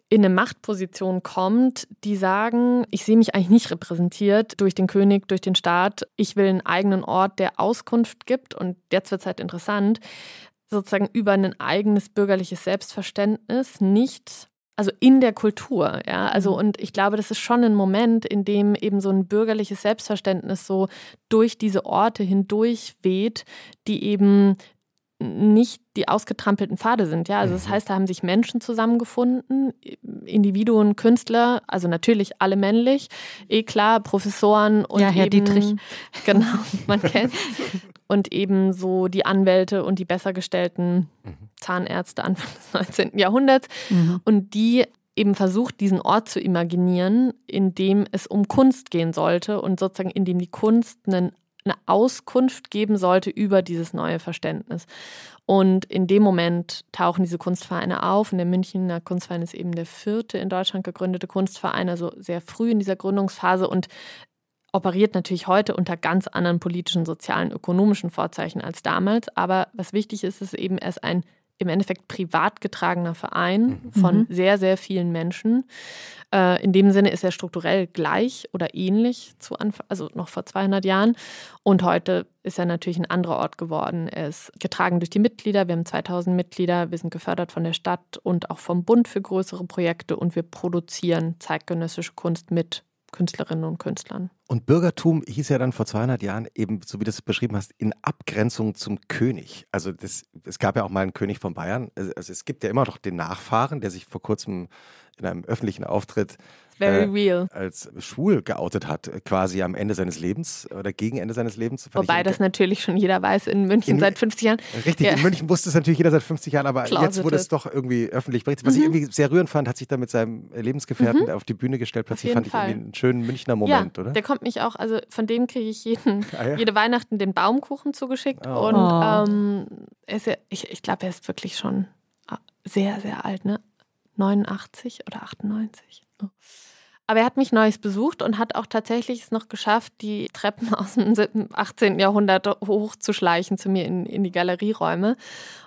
in eine Machtposition kommt, die sagen, ich sehe mich eigentlich nicht repräsentiert durch den König, durch den Staat, ich will einen eigenen Ort, der Auskunft gibt und jetzt wird es halt interessant, sozusagen über ein eigenes bürgerliches Selbstverständnis, nicht also in der Kultur, ja. Also, mhm. und ich glaube, das ist schon ein Moment, in dem eben so ein bürgerliches Selbstverständnis so durch diese Orte hindurch weht, die eben nicht die ausgetrampelten Pfade sind. Ja, also das mhm. heißt, da haben sich Menschen zusammengefunden, Individuen, Künstler, also natürlich alle männlich, eh klar, Professoren und ja, Herr eben, Dietrich. Genau, man kennt und eben so die Anwälte und die bessergestellten mhm. Zahnärzte Anfang des 19. Jahrhunderts mhm. und die eben versucht, diesen Ort zu imaginieren, in dem es um Kunst gehen sollte und sozusagen in dem die Kunst einen eine Auskunft geben sollte über dieses neue Verständnis. Und in dem Moment tauchen diese Kunstvereine auf. Und der Münchner Kunstverein ist eben der vierte in Deutschland gegründete Kunstverein, also sehr früh in dieser Gründungsphase und operiert natürlich heute unter ganz anderen politischen, sozialen, ökonomischen Vorzeichen als damals. Aber was wichtig ist, ist eben, er ist ein im Endeffekt privat getragener Verein mhm. von mhm. sehr, sehr vielen Menschen. Äh, in dem Sinne ist er strukturell gleich oder ähnlich zu Anfang, also noch vor 200 Jahren. Und heute ist er natürlich ein anderer Ort geworden. Er ist getragen durch die Mitglieder. Wir haben 2000 Mitglieder. Wir sind gefördert von der Stadt und auch vom Bund für größere Projekte. Und wir produzieren zeitgenössische Kunst mit Künstlerinnen und Künstlern. Und Bürgertum hieß ja dann vor 200 Jahren eben, so wie du es beschrieben hast, in Abgrenzung zum König. Also das, es gab ja auch mal einen König von Bayern. Also es gibt ja immer noch den Nachfahren, der sich vor kurzem in einem öffentlichen Auftritt Very äh, real. als schwul geoutet hat, quasi am Ende seines Lebens oder gegen Ende seines Lebens. Wobei das natürlich schon jeder weiß in München in, seit 50 Jahren. Richtig, ja. in München wusste es natürlich jeder seit 50 Jahren, aber Closeted. jetzt wurde es doch irgendwie öffentlich berichtet. Was mhm. ich irgendwie sehr rührend fand, hat sich dann mit seinem Lebensgefährten mhm. auf die Bühne gestellt. Plötzlich fand Fall. ich irgendwie einen schönen Münchner Moment, ja, oder? Der kommt mich auch, also von dem kriege ich jeden, ah, ja? jede Weihnachten den Baumkuchen zugeschickt. Oh. Und oh. ähm, ja, ich, ich glaube, er ist wirklich schon ah, sehr, sehr alt, ne? 89 oder 98. Oh. Aber er hat mich neulich besucht und hat auch tatsächlich es noch geschafft, die Treppen aus dem 18. Jahrhundert hochzuschleichen zu mir in, in die Galerieräume.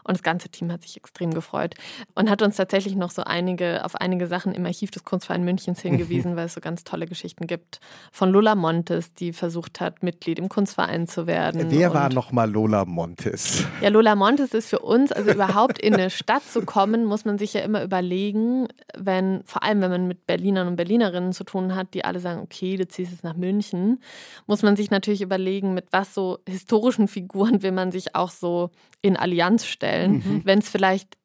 Und das ganze Team hat sich extrem gefreut und hat uns tatsächlich noch so einige, auf einige Sachen im Archiv des Kunstvereins Münchens hingewiesen, weil es so ganz tolle Geschichten gibt. Von Lola Montes, die versucht hat, Mitglied im Kunstverein zu werden. Wer war nochmal Lola Montes? Ja, Lola Montes ist für uns, also überhaupt in eine Stadt zu kommen, muss man sich ja immer überlegen, wenn, vor allem wenn man mit Berlinern und Berlinerinnen zu tun hat, die alle sagen, okay, du ziehst jetzt nach München, muss man sich natürlich überlegen, mit was so historischen Figuren will man sich auch so in Allianz stellen mhm. wenn es vielleicht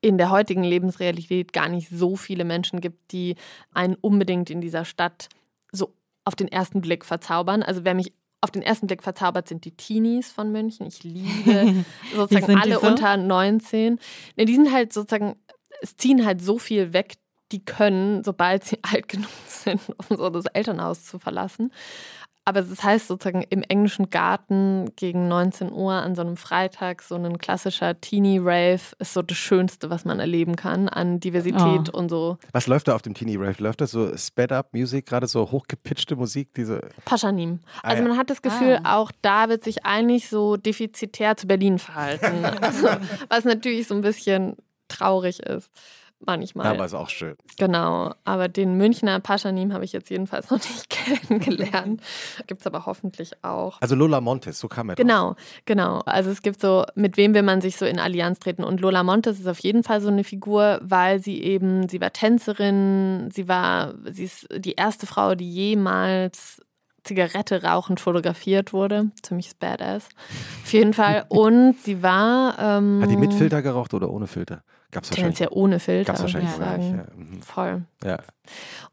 in der heutigen Lebensrealität gar nicht so viele Menschen gibt, die einen unbedingt in dieser Stadt so auf den ersten Blick verzaubern. Also wer mich auf den ersten Blick verzaubert, sind die Teenies von München. Ich liebe sozusagen alle so? unter 19. Ne, die sind halt sozusagen, es ziehen halt so viel weg die können, sobald sie alt genug sind, um so das Elternhaus zu verlassen. Aber das heißt sozusagen im englischen Garten gegen 19 Uhr an so einem Freitag, so ein klassischer Teenie-Rave ist so das Schönste, was man erleben kann an Diversität oh. und so. Was läuft da auf dem Teenie-Rave? Läuft das so Sped-Up-Musik, gerade so hochgepitchte Musik? Diese Paschanim. Ah, also man hat das Gefühl, ah. auch da wird sich eigentlich so defizitär zu Berlin verhalten. also, was natürlich so ein bisschen traurig ist manchmal. Aber ist auch schön. Genau, aber den Münchner Paschanim habe ich jetzt jedenfalls noch nicht kennengelernt. Gibt es aber hoffentlich auch. Also Lola Montes, so kam er Genau, drauf. genau. Also es gibt so, mit wem will man sich so in Allianz treten? Und Lola Montes ist auf jeden Fall so eine Figur, weil sie eben, sie war Tänzerin, sie war, sie ist die erste Frau, die jemals Zigarette rauchend fotografiert wurde. Ziemlich badass. Auf jeden Fall. Und sie war. Ähm, Hat die mit Filter geraucht oder ohne Filter? Gab's wahrscheinlich. ja ohne Filter. Gab's wahrscheinlich ja. sagen. Ja. Mhm. Voll. Ja.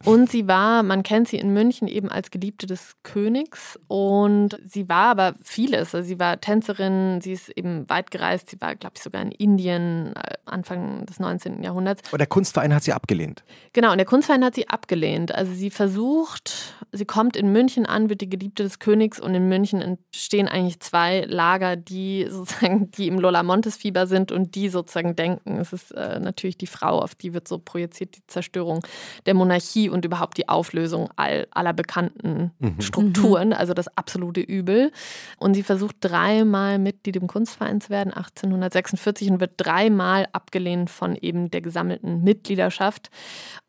Und sie war, man kennt sie in München eben als Geliebte des Königs und sie war aber vieles. Also sie war Tänzerin, sie ist eben weit gereist, sie war, glaube ich, sogar in Indien äh, Anfang des 19. Jahrhunderts. Und der Kunstverein hat sie abgelehnt. Genau, und der Kunstverein hat sie abgelehnt. Also sie versucht, sie kommt in München an, wird die Geliebte des Königs und in München entstehen eigentlich zwei Lager, die sozusagen, die im Lola Montes Fieber sind und die sozusagen denken, es ist ist äh, natürlich die Frau, auf die wird so projiziert die Zerstörung der Monarchie und überhaupt die Auflösung all, aller bekannten mhm. Strukturen, also das absolute Übel. Und sie versucht dreimal Mitglied im Kunstverein zu werden, 1846, und wird dreimal abgelehnt von eben der gesammelten Mitgliedschaft.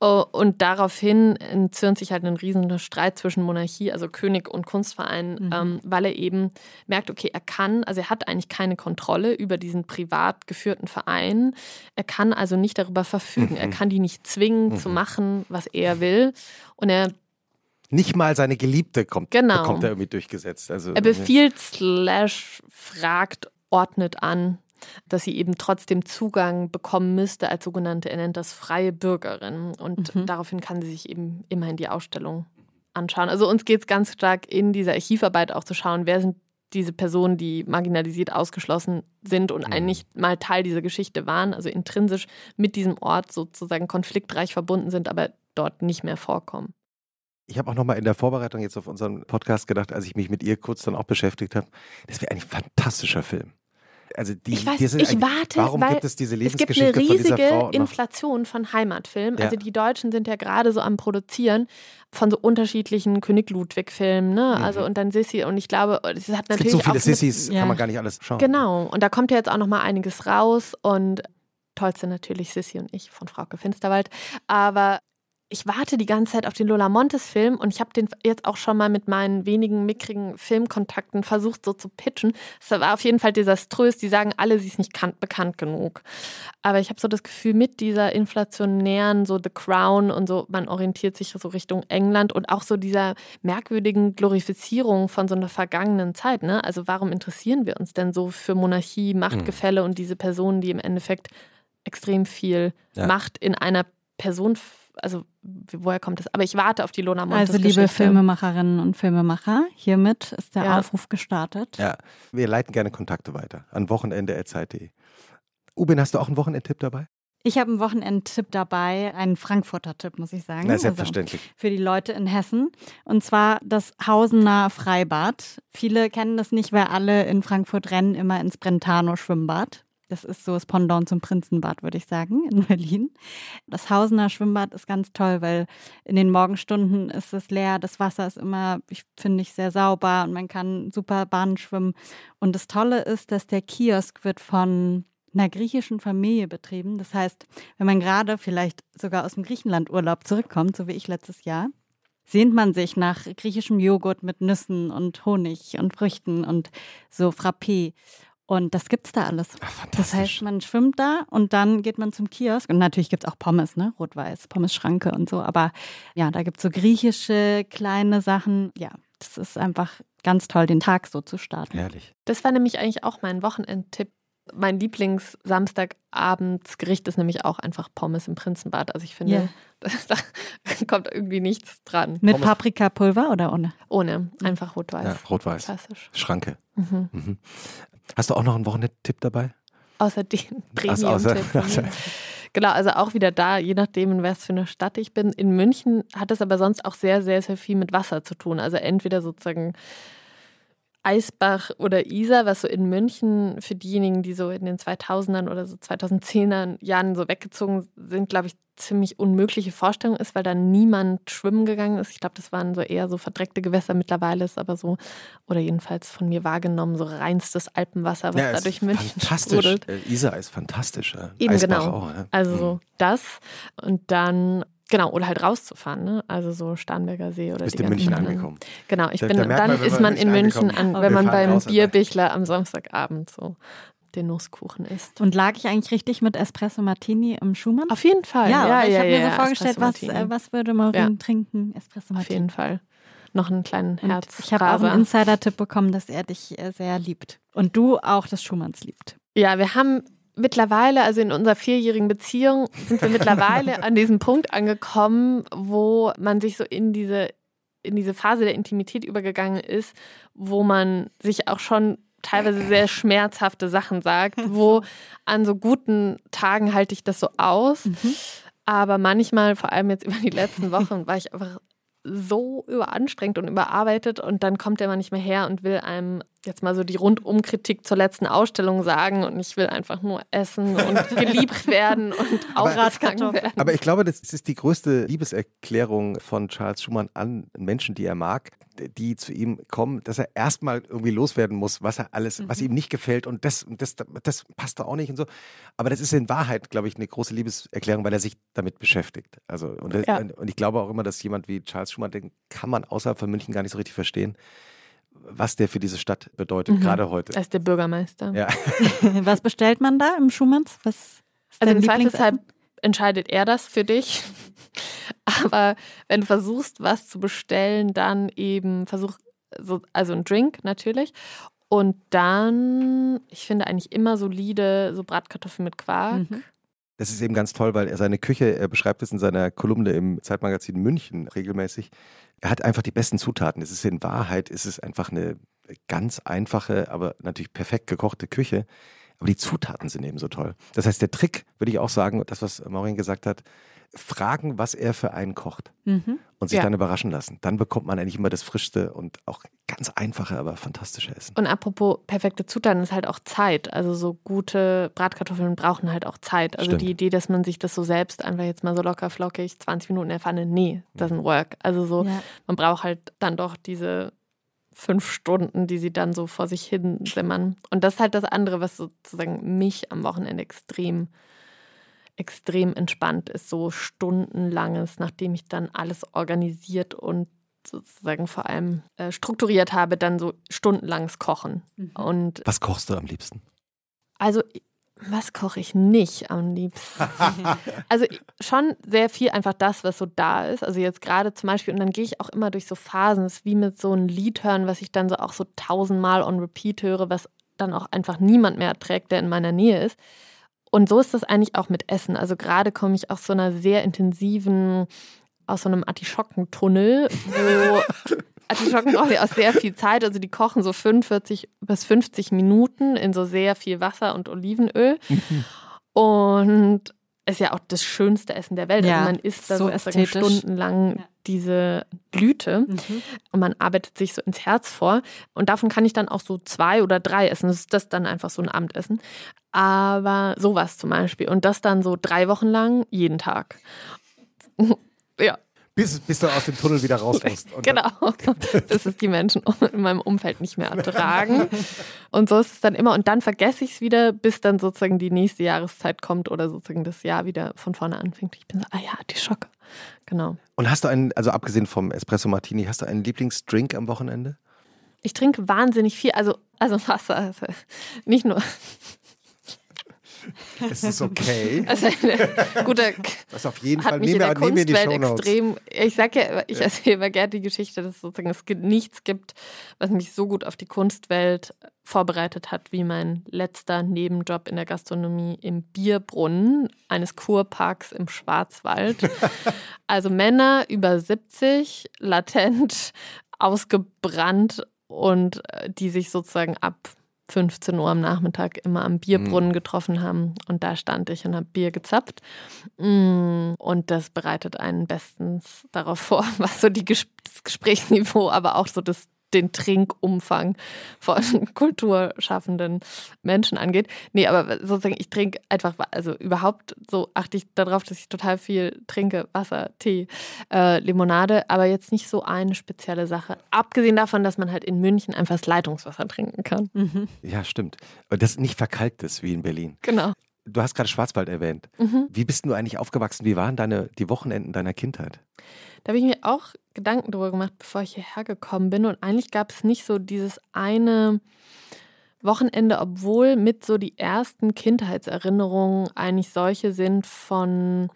Oh, und daraufhin entzürnt sich halt ein riesiger Streit zwischen Monarchie, also König und Kunstverein, mhm. ähm, weil er eben merkt, okay, er kann, also er hat eigentlich keine Kontrolle über diesen privat geführten Verein. Er kann also nicht darüber verfügen. Mhm. Er kann die nicht zwingen mhm. zu machen, was er will. Und er nicht mal seine Geliebte kommt, genau. bekommt er irgendwie durchgesetzt. Also, er befiehlt, slash, fragt, ordnet an, dass sie eben trotzdem Zugang bekommen müsste als sogenannte, er nennt das freie Bürgerin. Und mhm. daraufhin kann sie sich eben immerhin die Ausstellung anschauen. Also uns geht es ganz stark in dieser Archivarbeit auch zu schauen, wer sind diese Personen, die marginalisiert ausgeschlossen sind und mhm. eigentlich mal Teil dieser Geschichte waren, also intrinsisch mit diesem Ort sozusagen konfliktreich verbunden sind, aber dort nicht mehr vorkommen. Ich habe auch nochmal in der Vorbereitung jetzt auf unseren Podcast gedacht, als ich mich mit ihr kurz dann auch beschäftigt habe, das wäre ein fantastischer Film. Also die, ich weiß, ich warte, warum gibt es diese Lebensgeschichte es gibt eine riesige von Inflation von Heimatfilmen. Ja. Also die Deutschen sind ja gerade so am Produzieren von so unterschiedlichen König Ludwig Filmen, ne? Mhm. Also und dann Sissi und ich glaube, es hat natürlich es gibt so viele Sissis, ja. kann man gar nicht alles schauen. Genau und da kommt ja jetzt auch noch mal einiges raus und tollste natürlich Sissi und ich von Frauke Finsterwald, aber ich warte die ganze Zeit auf den Lola Montes Film und ich habe den jetzt auch schon mal mit meinen wenigen mickrigen Filmkontakten versucht so zu pitchen. Es war auf jeden Fall desaströs. Die sagen alle, sie ist nicht bekannt genug. Aber ich habe so das Gefühl, mit dieser inflationären, so The Crown und so, man orientiert sich so Richtung England und auch so dieser merkwürdigen Glorifizierung von so einer vergangenen Zeit. Ne? Also warum interessieren wir uns denn so für Monarchie, Machtgefälle mhm. und diese Personen, die im Endeffekt extrem viel ja. Macht in einer Person also woher kommt das? Aber ich warte auf die Lona Montes Also liebe Geschichte. Filmemacherinnen und Filmemacher, hiermit ist der ja. Aufruf gestartet. Ja, wir leiten gerne Kontakte weiter an wochenende.zeit.de. Ubin, hast du auch einen Wochenendtipp dabei? Ich habe einen Wochenendtipp dabei, einen Frankfurter Tipp, muss ich sagen. Na, selbstverständlich. Also für die Leute in Hessen. Und zwar das Hausener Freibad. Viele kennen das nicht, weil alle in Frankfurt rennen immer ins Brentano Schwimmbad. Das ist so das Pendant zum Prinzenbad, würde ich sagen, in Berlin. Das Hausener Schwimmbad ist ganz toll, weil in den Morgenstunden ist es leer. Das Wasser ist immer, ich finde ich, sehr sauber und man kann super Bahnen schwimmen. Und das Tolle ist, dass der Kiosk wird von einer griechischen Familie betrieben. Das heißt, wenn man gerade vielleicht sogar aus dem Griechenlandurlaub zurückkommt, so wie ich letztes Jahr, sehnt man sich nach griechischem Joghurt mit Nüssen und Honig und Früchten und so Frappé. Und das gibt's da alles. Ach, das heißt, man schwimmt da und dann geht man zum Kiosk. Und natürlich gibt's auch Pommes, ne? Rot-Weiß, Pommes-Schranke und so. Aber ja, da gibt's so griechische kleine Sachen. Ja, das ist einfach ganz toll, den Tag so zu starten. Herrlich. Das war nämlich eigentlich auch mein Wochenendtipp. Mein Lieblings-Samstagabendsgericht ist nämlich auch einfach Pommes im Prinzenbad. Also ich finde, yeah. da kommt irgendwie nichts dran. Mit Paprikapulver oder ohne? Ohne, einfach rot-weiß. Ja, rot-weiß. Klassisch. Schranke. Mhm. Mhm. Hast du auch noch einen Wochenendtipp dabei? Außer den Premium-Tipp. Genau, also auch wieder da, je nachdem, in was für eine Stadt ich bin. In München hat es aber sonst auch sehr, sehr, sehr viel mit Wasser zu tun. Also entweder sozusagen Eisbach oder Isar, was so in München für diejenigen, die so in den 2000ern oder so 2010er Jahren so weggezogen sind, glaube ich, ziemlich unmögliche Vorstellung ist, weil da niemand schwimmen gegangen ist. Ich glaube, das waren so eher so verdreckte Gewässer. Mittlerweile ist aber so, oder jedenfalls von mir wahrgenommen, so reinstes Alpenwasser, was ja, da durch München fantastisch. sprudelt. Äh, Isar ist fantastisch. Eben Eisbach genau. Auch, ja. Also so mhm. das. Und dann Genau, oder halt rauszufahren, ne? Also so Starnberger See oder Bist in München angekommen. Genau, ich da, bin, da dann man, ist man in München an, wenn man beim Bierbichler am Samstagabend so den Nusskuchen isst. Und lag ich eigentlich richtig mit Espresso Martini im Schumann? Auf jeden Fall. Ja, ja, ich ja, habe ja, mir so vorgestellt, was, äh, was würde Maureen trinken? Espresso Martini. Auf jeden Fall. Noch einen kleinen Herz. Ich habe auch einen Insider-Tipp bekommen, dass er dich äh, sehr liebt. Und du auch des Schumanns liebt. Ja, wir haben mittlerweile, also in unserer vierjährigen Beziehung, sind wir mittlerweile an diesem Punkt angekommen, wo man sich so in diese, in diese Phase der Intimität übergegangen ist, wo man sich auch schon teilweise sehr schmerzhafte Sachen sagt, wo an so guten Tagen halte ich das so aus. Mhm. Aber manchmal, vor allem jetzt über die letzten Wochen, war ich einfach so überanstrengt und überarbeitet und dann kommt er mal nicht mehr her und will einem jetzt mal so die Rundumkritik zur letzten Ausstellung sagen und ich will einfach nur essen und geliebt werden und aufgegangen werden. Aber ich glaube, das ist die größte Liebeserklärung von Charles Schumann an Menschen, die er mag, die zu ihm kommen, dass er erstmal irgendwie loswerden muss, was er alles, mhm. was ihm nicht gefällt und das, das, das passt da auch nicht und so. Aber das ist in Wahrheit, glaube ich, eine große Liebeserklärung, weil er sich damit beschäftigt. Also, und, ja. und ich glaube auch immer, dass jemand wie Charles Schumann, den kann man außerhalb von München gar nicht so richtig verstehen was der für diese Stadt bedeutet, mhm. gerade heute. Er ist der Bürgermeister. Ja. was bestellt man da im Schumanns? Was also im Zweifelsfall entscheidet er das für dich. Aber wenn du versuchst, was zu bestellen, dann eben versuch, so, also ein Drink natürlich. Und dann, ich finde eigentlich immer solide, so Bratkartoffeln mit Quark. Mhm. Das ist eben ganz toll, weil er seine Küche, er beschreibt es in seiner Kolumne im Zeitmagazin München regelmäßig. Er hat einfach die besten Zutaten. Es ist in Wahrheit, ist es einfach eine ganz einfache, aber natürlich perfekt gekochte Küche. Aber die Zutaten sind eben so toll. Das heißt, der Trick, würde ich auch sagen, das, was Maureen gesagt hat, fragen, was er für einen kocht mhm. und sich ja. dann überraschen lassen. Dann bekommt man eigentlich immer das frischste und auch ganz einfache, aber fantastische Essen. Und apropos perfekte Zutaten ist halt auch Zeit. Also so gute Bratkartoffeln brauchen halt auch Zeit. Also Stimmt. die Idee, dass man sich das so selbst einfach jetzt mal so locker flockig 20 Minuten in der Pfanne, nee, das ist ein Work. Also so, ja. man braucht halt dann doch diese fünf Stunden, die sie dann so vor sich hin simmern. Und das ist halt das andere, was sozusagen mich am Wochenende extrem extrem entspannt ist, so stundenlanges, nachdem ich dann alles organisiert und sozusagen vor allem äh, strukturiert habe, dann so stundenlanges Kochen. Mhm. Und Was kochst du am liebsten? Also was koche ich nicht am liebsten? also schon sehr viel einfach das, was so da ist. Also jetzt gerade zum Beispiel, und dann gehe ich auch immer durch so Phasen, es ist wie mit so einem Lied hören, was ich dann so auch so tausendmal on repeat höre, was dann auch einfach niemand mehr erträgt, der in meiner Nähe ist. Und so ist das eigentlich auch mit Essen. Also gerade komme ich aus so einer sehr intensiven, aus so einem Artischockentunnel, wo Artischocken brauchen ja auch sehr viel Zeit. Also die kochen so 45 bis 50 Minuten in so sehr viel Wasser und Olivenöl. Mhm. Und ist ja auch das schönste Essen der Welt. Also ja, also man isst da so, stundenlang ja. diese Blüte mhm. und man arbeitet sich so ins Herz vor. Und davon kann ich dann auch so zwei oder drei essen. Das ist das dann einfach so ein Abendessen. Aber sowas zum Beispiel. Und das dann so drei Wochen lang, jeden Tag. ja. Bis, bis du aus dem Tunnel wieder raus musst. genau. Bis es die Menschen in meinem Umfeld nicht mehr ertragen. Und so ist es dann immer. Und dann vergesse ich es wieder, bis dann sozusagen die nächste Jahreszeit kommt oder sozusagen das Jahr wieder von vorne anfängt. Ich bin so, ah ja, die Schocke. Genau. Und hast du einen, also abgesehen vom Espresso Martini, hast du einen Lieblingsdrink am Wochenende? Ich trinke wahnsinnig viel, also, also Wasser. Also nicht nur es ist okay. Also eine gute, Was auf jeden Fall nehmen wir, nehmen wir die extrem. Ich sage ja, ich erzähle immer gerne die Geschichte, dass es sozusagen es nichts gibt, was mich so gut auf die Kunstwelt vorbereitet hat, wie mein letzter Nebenjob in der Gastronomie im Bierbrunnen eines Kurparks im Schwarzwald. also Männer über 70, latent, ausgebrannt und äh, die sich sozusagen ab 15 Uhr am Nachmittag immer am Bierbrunnen mhm. getroffen haben. Und da stand ich und habe Bier gezapft. Mm, und das bereitet einen bestens darauf vor, was so die Ges das Gesprächsniveau, aber auch so das den Trinkumfang von kulturschaffenden Menschen angeht. Nee, aber sozusagen, ich trinke einfach, also überhaupt so achte ich darauf, dass ich total viel trinke. Wasser, Tee, äh, Limonade, aber jetzt nicht so eine spezielle Sache. Abgesehen davon, dass man halt in München einfach das Leitungswasser trinken kann. Mhm. Ja, stimmt. Und das nicht verkalkt ist wie in Berlin. Genau. Du hast gerade Schwarzwald erwähnt. Mhm. Wie bist du eigentlich aufgewachsen? Wie waren deine, die Wochenenden deiner Kindheit? Da habe ich mir auch Gedanken darüber gemacht, bevor ich hierher gekommen bin. Und eigentlich gab es nicht so dieses eine Wochenende, obwohl mit so die ersten Kindheitserinnerungen eigentlich solche sind von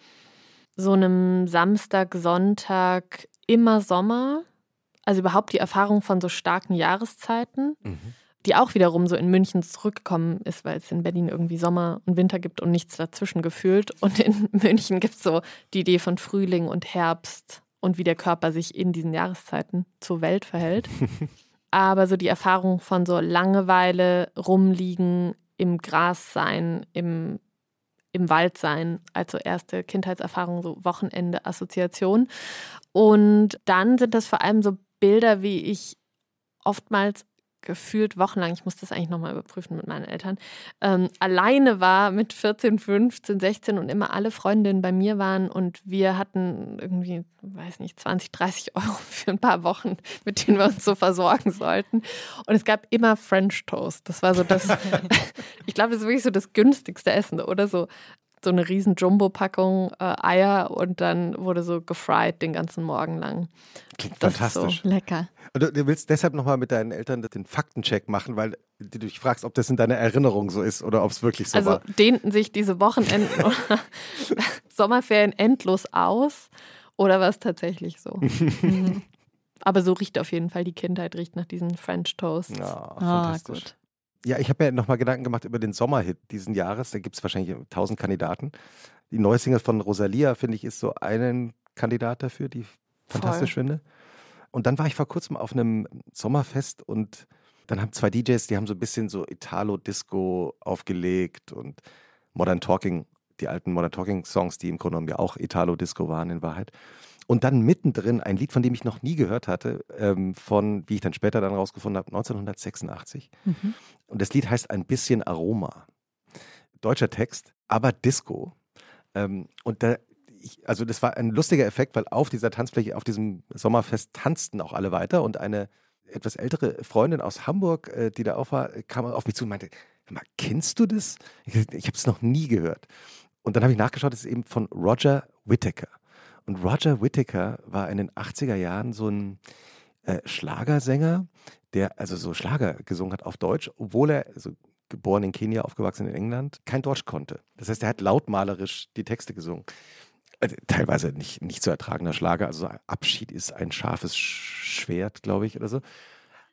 so einem Samstag, Sonntag, immer Sommer. Also überhaupt die Erfahrung von so starken Jahreszeiten. Mhm die auch wiederum so in München zurückgekommen ist, weil es in Berlin irgendwie Sommer und Winter gibt und nichts dazwischen gefühlt. Und in München gibt es so die Idee von Frühling und Herbst und wie der Körper sich in diesen Jahreszeiten zur Welt verhält. Aber so die Erfahrung von so Langeweile, rumliegen, im Gras sein, im, im Wald sein, also erste Kindheitserfahrung, so Wochenende, Assoziation. Und dann sind das vor allem so Bilder, wie ich oftmals gefühlt wochenlang, ich muss das eigentlich nochmal überprüfen mit meinen Eltern, ähm, alleine war mit 14, 15, 16 und immer alle Freundinnen bei mir waren und wir hatten irgendwie, weiß nicht, 20, 30 Euro für ein paar Wochen, mit denen wir uns so versorgen sollten. Und es gab immer French Toast. Das war so das, ich glaube, das ist wirklich so das günstigste Essen oder so so eine riesen Jumbo-Packung äh, Eier und dann wurde so gefried den ganzen Morgen lang. Klingt das fantastisch. So lecker. Und du, du willst deshalb nochmal mit deinen Eltern den Faktencheck machen, weil du dich fragst, ob das in deiner Erinnerung so ist oder ob es wirklich so also war. Also dehnten sich diese Wochenenden oder Sommerferien endlos aus oder war es tatsächlich so? Mhm. Aber so riecht auf jeden Fall die Kindheit, riecht nach diesen French Toasts. Ja, fantastisch. Ah, gut. Ja, ich habe mir nochmal Gedanken gemacht über den Sommerhit diesen Jahres. Da gibt es wahrscheinlich tausend Kandidaten. Die neue Single von Rosalia, finde ich, ist so ein Kandidat dafür, die ich fantastisch Voll. finde. Und dann war ich vor kurzem auf einem Sommerfest und dann haben zwei DJs, die haben so ein bisschen so Italo-Disco aufgelegt und Modern Talking, die alten Modern Talking-Songs, die im Grunde genommen ja auch Italo-Disco waren in Wahrheit. Und dann mittendrin ein Lied, von dem ich noch nie gehört hatte, ähm, von, wie ich dann später dann rausgefunden habe, 1986. Mhm. Und das Lied heißt Ein bisschen Aroma. Deutscher Text, aber Disco. Ähm, und da ich, also das war ein lustiger Effekt, weil auf dieser Tanzfläche, auf diesem Sommerfest tanzten auch alle weiter und eine etwas ältere Freundin aus Hamburg, äh, die da auch war, kam auf mich zu und meinte, mal, kennst du das? Ich, ich habe es noch nie gehört. Und dann habe ich nachgeschaut, das ist eben von Roger Whittaker. Und Roger Whittaker war in den 80er Jahren so ein äh, Schlagersänger, der also so Schlager gesungen hat auf Deutsch, obwohl er also geboren in Kenia, aufgewachsen in England, kein Deutsch konnte. Das heißt, er hat lautmalerisch die Texte gesungen. Also, teilweise nicht, nicht zu ertragender Schlager. Also Abschied ist ein scharfes Schwert, glaube ich, oder so.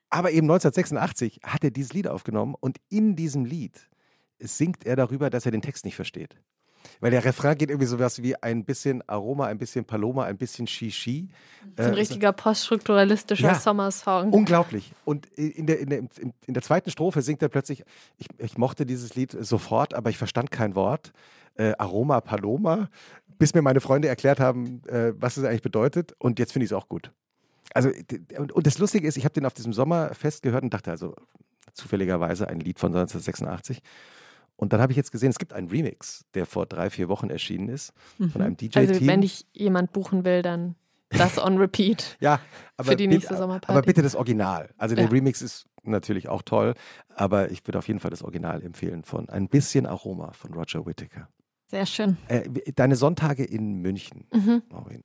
Aber eben 1986 hat er dieses Lied aufgenommen und in diesem Lied singt er darüber, dass er den Text nicht versteht. Weil der Refrain geht irgendwie sowas wie ein bisschen Aroma, ein bisschen Paloma, ein bisschen Shishi. Ein äh, richtiger poststrukturalistischer ja, Sommersong. Unglaublich. Und in der, in, der, in der zweiten Strophe singt er plötzlich, ich, ich mochte dieses Lied sofort, aber ich verstand kein Wort. Äh, Aroma, Paloma bis mir meine Freunde erklärt haben, äh, was es eigentlich bedeutet. Und jetzt finde ich es auch gut. Also, und, und, das Lustige ist, ich habe den auf diesem Sommerfest gehört und dachte also zufälligerweise ein Lied von 1986. Und dann habe ich jetzt gesehen, es gibt einen Remix, der vor drei, vier Wochen erschienen ist, mhm. von einem DJ-Team. Also, wenn dich jemand buchen will, dann das on repeat. ja, aber, für die nächste Sommerparty. aber bitte das Original. Also der ja. Remix ist natürlich auch toll, aber ich würde auf jeden Fall das Original empfehlen von Ein bisschen Aroma von Roger Whittaker. Sehr schön. Äh, deine Sonntage in München. Mhm.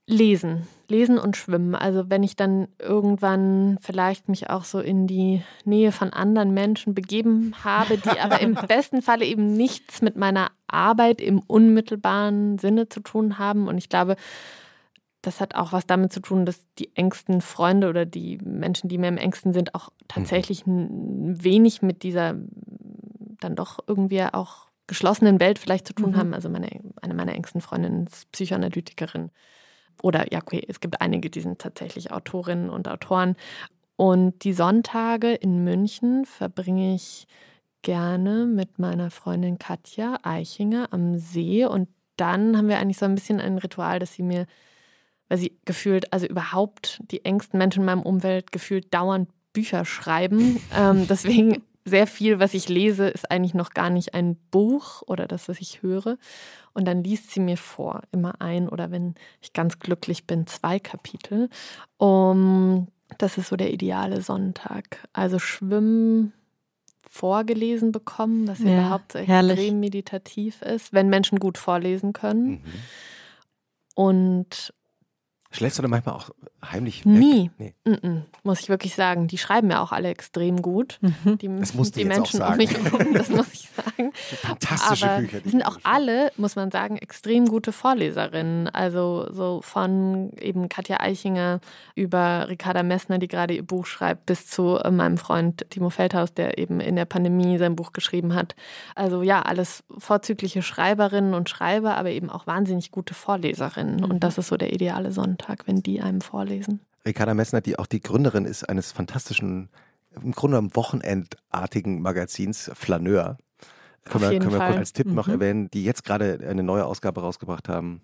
Lesen. Lesen und schwimmen. Also wenn ich dann irgendwann vielleicht mich auch so in die Nähe von anderen Menschen begeben habe, die aber im besten Falle eben nichts mit meiner Arbeit im unmittelbaren Sinne zu tun haben. Und ich glaube, das hat auch was damit zu tun, dass die engsten Freunde oder die Menschen, die mir am engsten sind, auch mhm. tatsächlich ein wenig mit dieser dann doch irgendwie auch geschlossenen Welt vielleicht zu tun mhm. haben. Also meine, eine meiner engsten Freundinnen ist Psychoanalytikerin. Oder ja, okay, es gibt einige, die sind tatsächlich Autorinnen und Autoren. Und die Sonntage in München verbringe ich gerne mit meiner Freundin Katja Eichinger am See und dann haben wir eigentlich so ein bisschen ein Ritual, dass sie mir, weil sie gefühlt, also überhaupt die engsten Menschen in meinem Umfeld gefühlt dauernd Bücher schreiben. Ähm, deswegen sehr viel, was ich lese, ist eigentlich noch gar nicht ein Buch oder das, was ich höre. Und dann liest sie mir vor, immer ein oder wenn ich ganz glücklich bin, zwei Kapitel. Um, das ist so der ideale Sonntag. Also Schwimmen vorgelesen bekommen, was ja, überhaupt herrlich. extrem meditativ ist, wenn Menschen gut vorlesen können. Mhm. Und Schläfst du dann manchmal auch heimlich weg? Nie. Nee. Mm -mm, muss ich wirklich sagen. Die schreiben ja auch alle extrem gut. Mhm. Die, das musst die Menschen auch sagen. um mich herum, das muss ich sagen. Fantastische Aber Bücher. Die sind auch alle, muss man sagen, extrem gute Vorleserinnen. Also so von eben Katja Eichinger über Ricarda Messner, die gerade ihr Buch schreibt, bis zu äh, meinem Freund Timo Feldhaus, der eben in der Pandemie sein Buch geschrieben hat. Also ja, alles vorzügliche Schreiberinnen und Schreiber, aber eben auch wahnsinnig gute Vorleserinnen. Mhm. Und das ist so der ideale Sonntag. Sonntag, wenn die einem vorlesen. Ricarda Messner, die auch die Gründerin ist eines fantastischen, im Grunde am Wochenendartigen Magazins Flaneur. Können, wir, können wir kurz als Tipp mhm. noch erwähnen, die jetzt gerade eine neue Ausgabe rausgebracht haben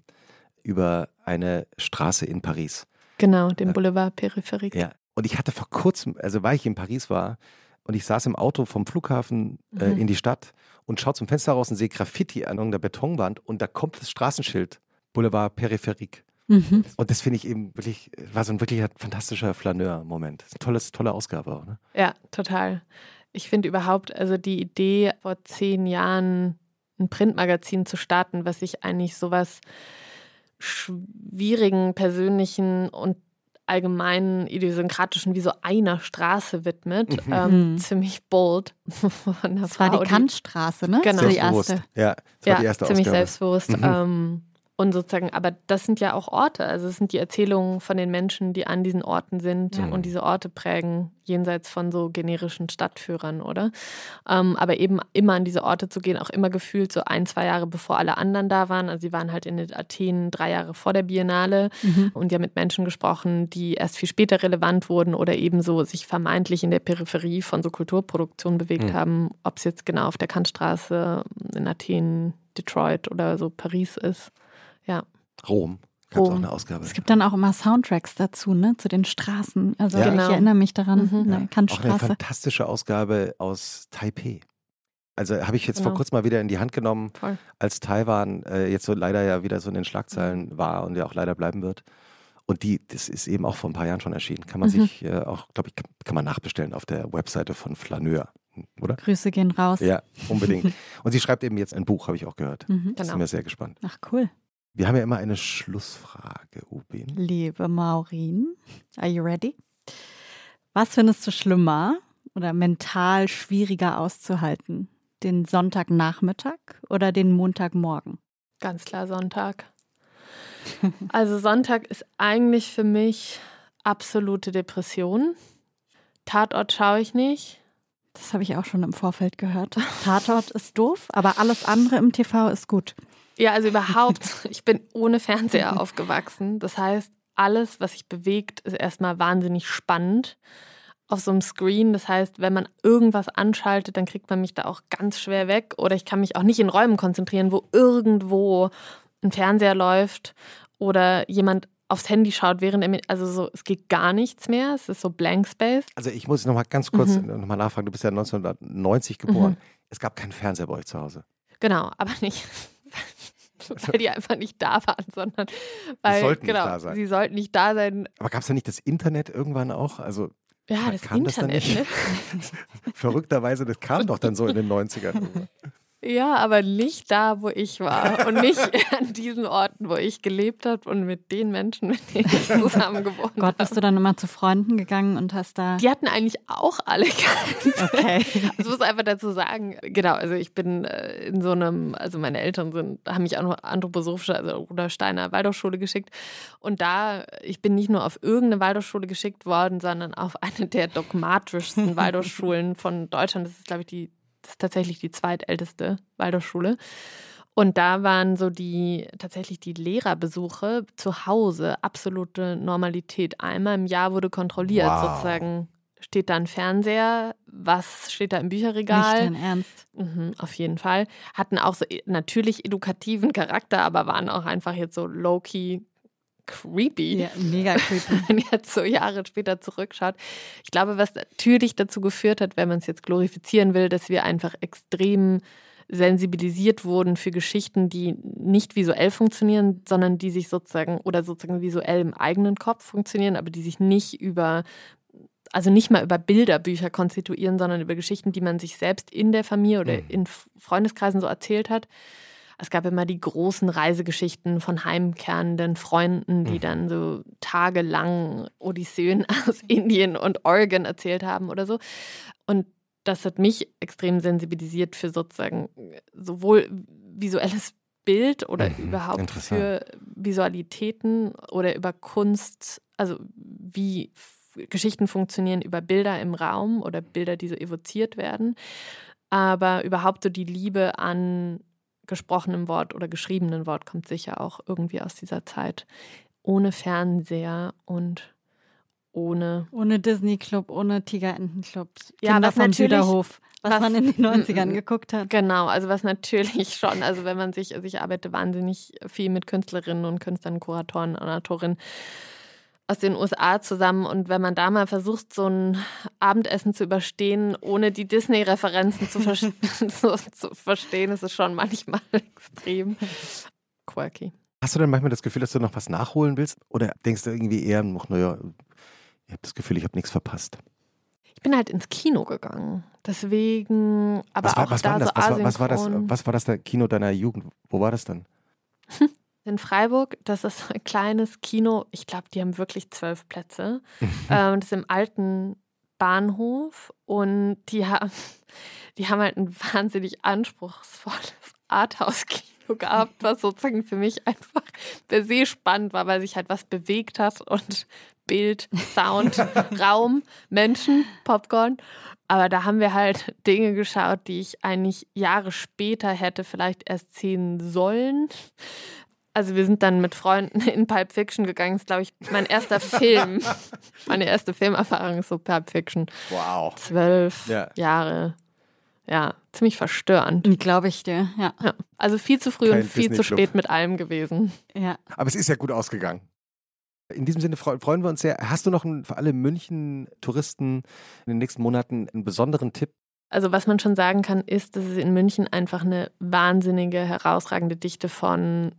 über eine Straße in Paris. Genau, den Boulevard Périphérique. Ja. Und ich hatte vor kurzem, also weil ich in Paris war und ich saß im Auto vom Flughafen äh, mhm. in die Stadt und schaue zum Fenster raus und sehe Graffiti an irgendeiner Betonwand und da kommt das Straßenschild Boulevard Périphérique. Mhm. Und das finde ich eben wirklich, war so ein wirklich fantastischer Flaneur-Moment. Tolles, tolle Ausgabe auch, ne? Ja, total. Ich finde überhaupt, also die Idee, vor zehn Jahren ein Printmagazin zu starten, was sich eigentlich sowas schwierigen, persönlichen und allgemeinen idiosynkratischen wie so einer Straße widmet. Mhm. Ähm, mhm. ziemlich bold. das Frau, war die Kantstraße, ne? Genau. Die erste. Ja, das war ja, die erste ziemlich Ausgabe. selbstbewusst. Mhm. Ähm, und sozusagen, aber das sind ja auch Orte. Also es sind die Erzählungen von den Menschen, die an diesen Orten sind mhm. und diese Orte prägen, jenseits von so generischen Stadtführern, oder? Ähm, aber eben immer an diese Orte zu gehen, auch immer gefühlt so ein, zwei Jahre bevor alle anderen da waren. Also sie waren halt in Athen drei Jahre vor der Biennale mhm. und ja mit Menschen gesprochen, die erst viel später relevant wurden oder eben so sich vermeintlich in der Peripherie von so Kulturproduktion bewegt mhm. haben, ob es jetzt genau auf der Kantstraße in Athen, Detroit oder so Paris ist. Ja. Rom. Gab es auch eine Ausgabe. Es gibt dann auch immer Soundtracks dazu, ne, zu den Straßen. Also ja. genau. ich erinnere mich daran, mhm. eine Kantstraße. Auch eine fantastische Ausgabe aus Taipei. Also habe ich jetzt genau. vor kurzem mal wieder in die Hand genommen, Voll. als Taiwan äh, jetzt so leider ja wieder so in den Schlagzeilen mhm. war und ja auch leider bleiben wird. Und die, das ist eben auch vor ein paar Jahren schon erschienen. Kann man mhm. sich äh, auch, glaube ich, kann, kann, man nachbestellen auf der Webseite von Flaneur, oder? Grüße gehen raus. Ja, unbedingt. und sie schreibt eben jetzt ein Buch, habe ich auch gehört. Mhm. Da genau. sind wir sehr gespannt. Ach, cool. Wir haben ja immer eine Schlussfrage, Ubin. Liebe Maureen, are you ready? Was findest du schlimmer oder mental schwieriger auszuhalten? Den Sonntagnachmittag oder den Montagmorgen? Ganz klar Sonntag. Also Sonntag ist eigentlich für mich absolute Depression. Tatort schaue ich nicht. Das habe ich auch schon im Vorfeld gehört. Tatort ist doof, aber alles andere im TV ist gut. Ja, also überhaupt. Ich bin ohne Fernseher aufgewachsen. Das heißt, alles, was sich bewegt, ist erstmal wahnsinnig spannend auf so einem Screen. Das heißt, wenn man irgendwas anschaltet, dann kriegt man mich da auch ganz schwer weg. Oder ich kann mich auch nicht in Räumen konzentrieren, wo irgendwo ein Fernseher läuft oder jemand aufs Handy schaut, während er mit, also so, es geht gar nichts mehr. Es ist so Blank Space. Also ich muss noch mal ganz kurz mhm. noch mal nachfragen. Du bist ja 1990 geboren. Mhm. Es gab keinen Fernseher bei euch zu Hause. Genau, aber nicht weil die einfach nicht da waren, sondern weil sie sollten genau, nicht da sein. Sie sollten nicht da sein. Aber gab es da nicht das Internet irgendwann auch? Also ja, das Internet. Das ne? Verrückterweise, das kam doch dann so in den 90ern. Ja, aber nicht da, wo ich war und nicht an diesen Orten, wo ich gelebt habe und mit den Menschen, mit denen ich zusammen gewohnt habe. Gott, bist du dann immer zu Freunden gegangen und hast da. Die hatten eigentlich auch alle keinen. Okay. Also muss einfach dazu sagen, genau, also ich bin äh, in so einem, also meine Eltern sind, haben mich an anthroposophische, also Rudolf Steiner Waldorfschule geschickt. Und da, ich bin nicht nur auf irgendeine Waldorfschule geschickt worden, sondern auf eine der dogmatischsten Waldorfschulen von Deutschland. Das ist, glaube ich, die das ist tatsächlich die zweitälteste Waldorfschule. Und da waren so die tatsächlich die Lehrerbesuche zu Hause absolute Normalität. Einmal im Jahr wurde kontrolliert, wow. sozusagen steht da ein Fernseher? Was steht da im Bücherregal? Nicht dein Ernst. Mhm, auf jeden Fall. Hatten auch so e, natürlich edukativen Charakter, aber waren auch einfach jetzt so low-key creepy. Ja, mega creepy. Wenn man jetzt so Jahre später zurückschaut. Ich glaube, was natürlich dazu geführt hat, wenn man es jetzt glorifizieren will, dass wir einfach extrem sensibilisiert wurden für Geschichten, die nicht visuell funktionieren, sondern die sich sozusagen oder sozusagen visuell im eigenen Kopf funktionieren, aber die sich nicht über also nicht mal über Bilderbücher konstituieren, sondern über Geschichten, die man sich selbst in der Familie oder mhm. in Freundeskreisen so erzählt hat. Es gab immer die großen Reisegeschichten von heimkehrenden Freunden, die mhm. dann so tagelang Odysseen aus Indien und Oregon erzählt haben oder so. Und das hat mich extrem sensibilisiert für sozusagen sowohl visuelles Bild oder mhm, überhaupt für Visualitäten oder über Kunst, also wie Geschichten funktionieren über Bilder im Raum oder Bilder, die so evoziert werden, aber überhaupt so die Liebe an gesprochenem Wort oder geschriebenem Wort kommt sicher auch irgendwie aus dieser Zeit. Ohne Fernseher und ohne. Ohne Disney Club, ohne Tigerentenclub. Ja, was vom Süderhof, was, was, man in den 90ern geguckt hat. Genau, also was natürlich schon, also wenn man sich, also ich arbeite wahnsinnig viel mit Künstlerinnen und Künstlern, Kuratoren und Autorinnen aus den USA zusammen und wenn man da mal versucht, so ein Abendessen zu überstehen, ohne die Disney-Referenzen zu, ver zu, zu verstehen, ist es schon manchmal extrem quirky. Hast du denn manchmal das Gefühl, dass du noch was nachholen willst? Oder denkst du irgendwie eher noch, naja, ich habe das Gefühl, ich habe nichts verpasst? Ich bin halt ins Kino gegangen. Deswegen, aber was war, auch was da war das? so was, war, was war das? Was war das der Kino deiner Jugend? Wo war das dann? In Freiburg. Das ist ein kleines Kino. Ich glaube, die haben wirklich zwölf Plätze. ähm, das ist im alten Bahnhof und die haben, die haben halt ein wahnsinnig anspruchsvolles Arthouse-Kino gehabt, was sozusagen für mich einfach per se spannend war, weil sich halt was bewegt hat und Bild, Sound, Raum, Menschen, Popcorn. Aber da haben wir halt Dinge geschaut, die ich eigentlich Jahre später hätte vielleicht erst sehen sollen. Also wir sind dann mit Freunden in Pulp Fiction gegangen. Das ist, glaube ich, mein erster Film. Meine erste Filmerfahrung ist so Pulp Fiction. Wow. Zwölf ja. Jahre. Ja, ziemlich verstörend. Glaube ich dir, ja. ja. Also viel zu früh Kein und viel zu spät mit allem gewesen. Ja. Aber es ist ja gut ausgegangen. In diesem Sinne freuen wir uns sehr. Hast du noch einen, für alle München-Touristen in den nächsten Monaten einen besonderen Tipp? Also was man schon sagen kann, ist, dass es in München einfach eine wahnsinnige, herausragende Dichte von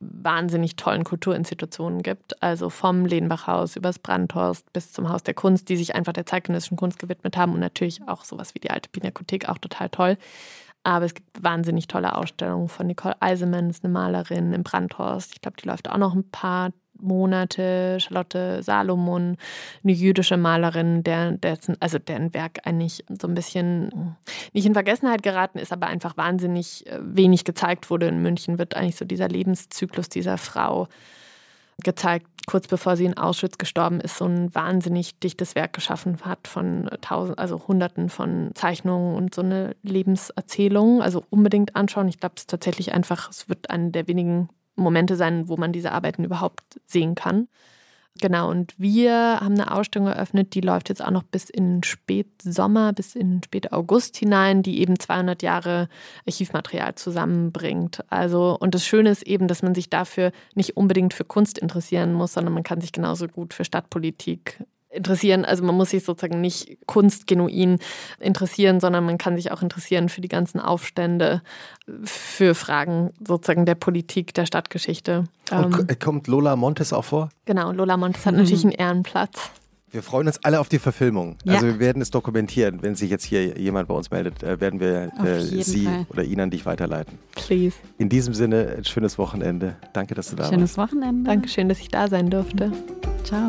wahnsinnig tollen Kulturinstitutionen gibt. Also vom Ledenbachhaus übers Brandhorst bis zum Haus der Kunst, die sich einfach der zeitgenössischen Kunst gewidmet haben und natürlich auch sowas wie die alte Pinakothek, auch total toll. Aber es gibt wahnsinnig tolle Ausstellungen von Nicole Eisemann, ist eine Malerin im Brandhorst. Ich glaube, die läuft auch noch ein paar Monate, Charlotte Salomon, eine jüdische Malerin, der, dessen, also deren Werk eigentlich so ein bisschen nicht in Vergessenheit geraten ist, aber einfach wahnsinnig äh, wenig gezeigt wurde. In München wird eigentlich so dieser Lebenszyklus dieser Frau gezeigt, kurz bevor sie in Auschwitz gestorben ist, so ein wahnsinnig dichtes Werk geschaffen hat von tausend, also hunderten von Zeichnungen und so eine Lebenserzählung. Also unbedingt anschauen. Ich glaube, es ist tatsächlich einfach, es wird eine der wenigen Momente sein, wo man diese Arbeiten überhaupt sehen kann. Genau, und wir haben eine Ausstellung eröffnet, die läuft jetzt auch noch bis in Spätsommer, bis in Spät August hinein, die eben 200 Jahre Archivmaterial zusammenbringt. Also, und das Schöne ist eben, dass man sich dafür nicht unbedingt für Kunst interessieren muss, sondern man kann sich genauso gut für Stadtpolitik interessieren. Also man muss sich sozusagen nicht kunstgenuin interessieren, sondern man kann sich auch interessieren für die ganzen Aufstände, für Fragen sozusagen der Politik, der Stadtgeschichte. Und ähm, kommt Lola Montes auch vor? Genau, Lola Montes hat natürlich einen Ehrenplatz. Wir freuen uns alle auf die Verfilmung. Ja. Also wir werden es dokumentieren. Wenn sich jetzt hier jemand bei uns meldet, äh, werden wir äh, Sie Fall. oder ihn an dich weiterleiten. Please. In diesem Sinne, ein schönes Wochenende. Danke, dass du da schönes warst. Schönes Wochenende. Dankeschön, dass ich da sein durfte. Ciao.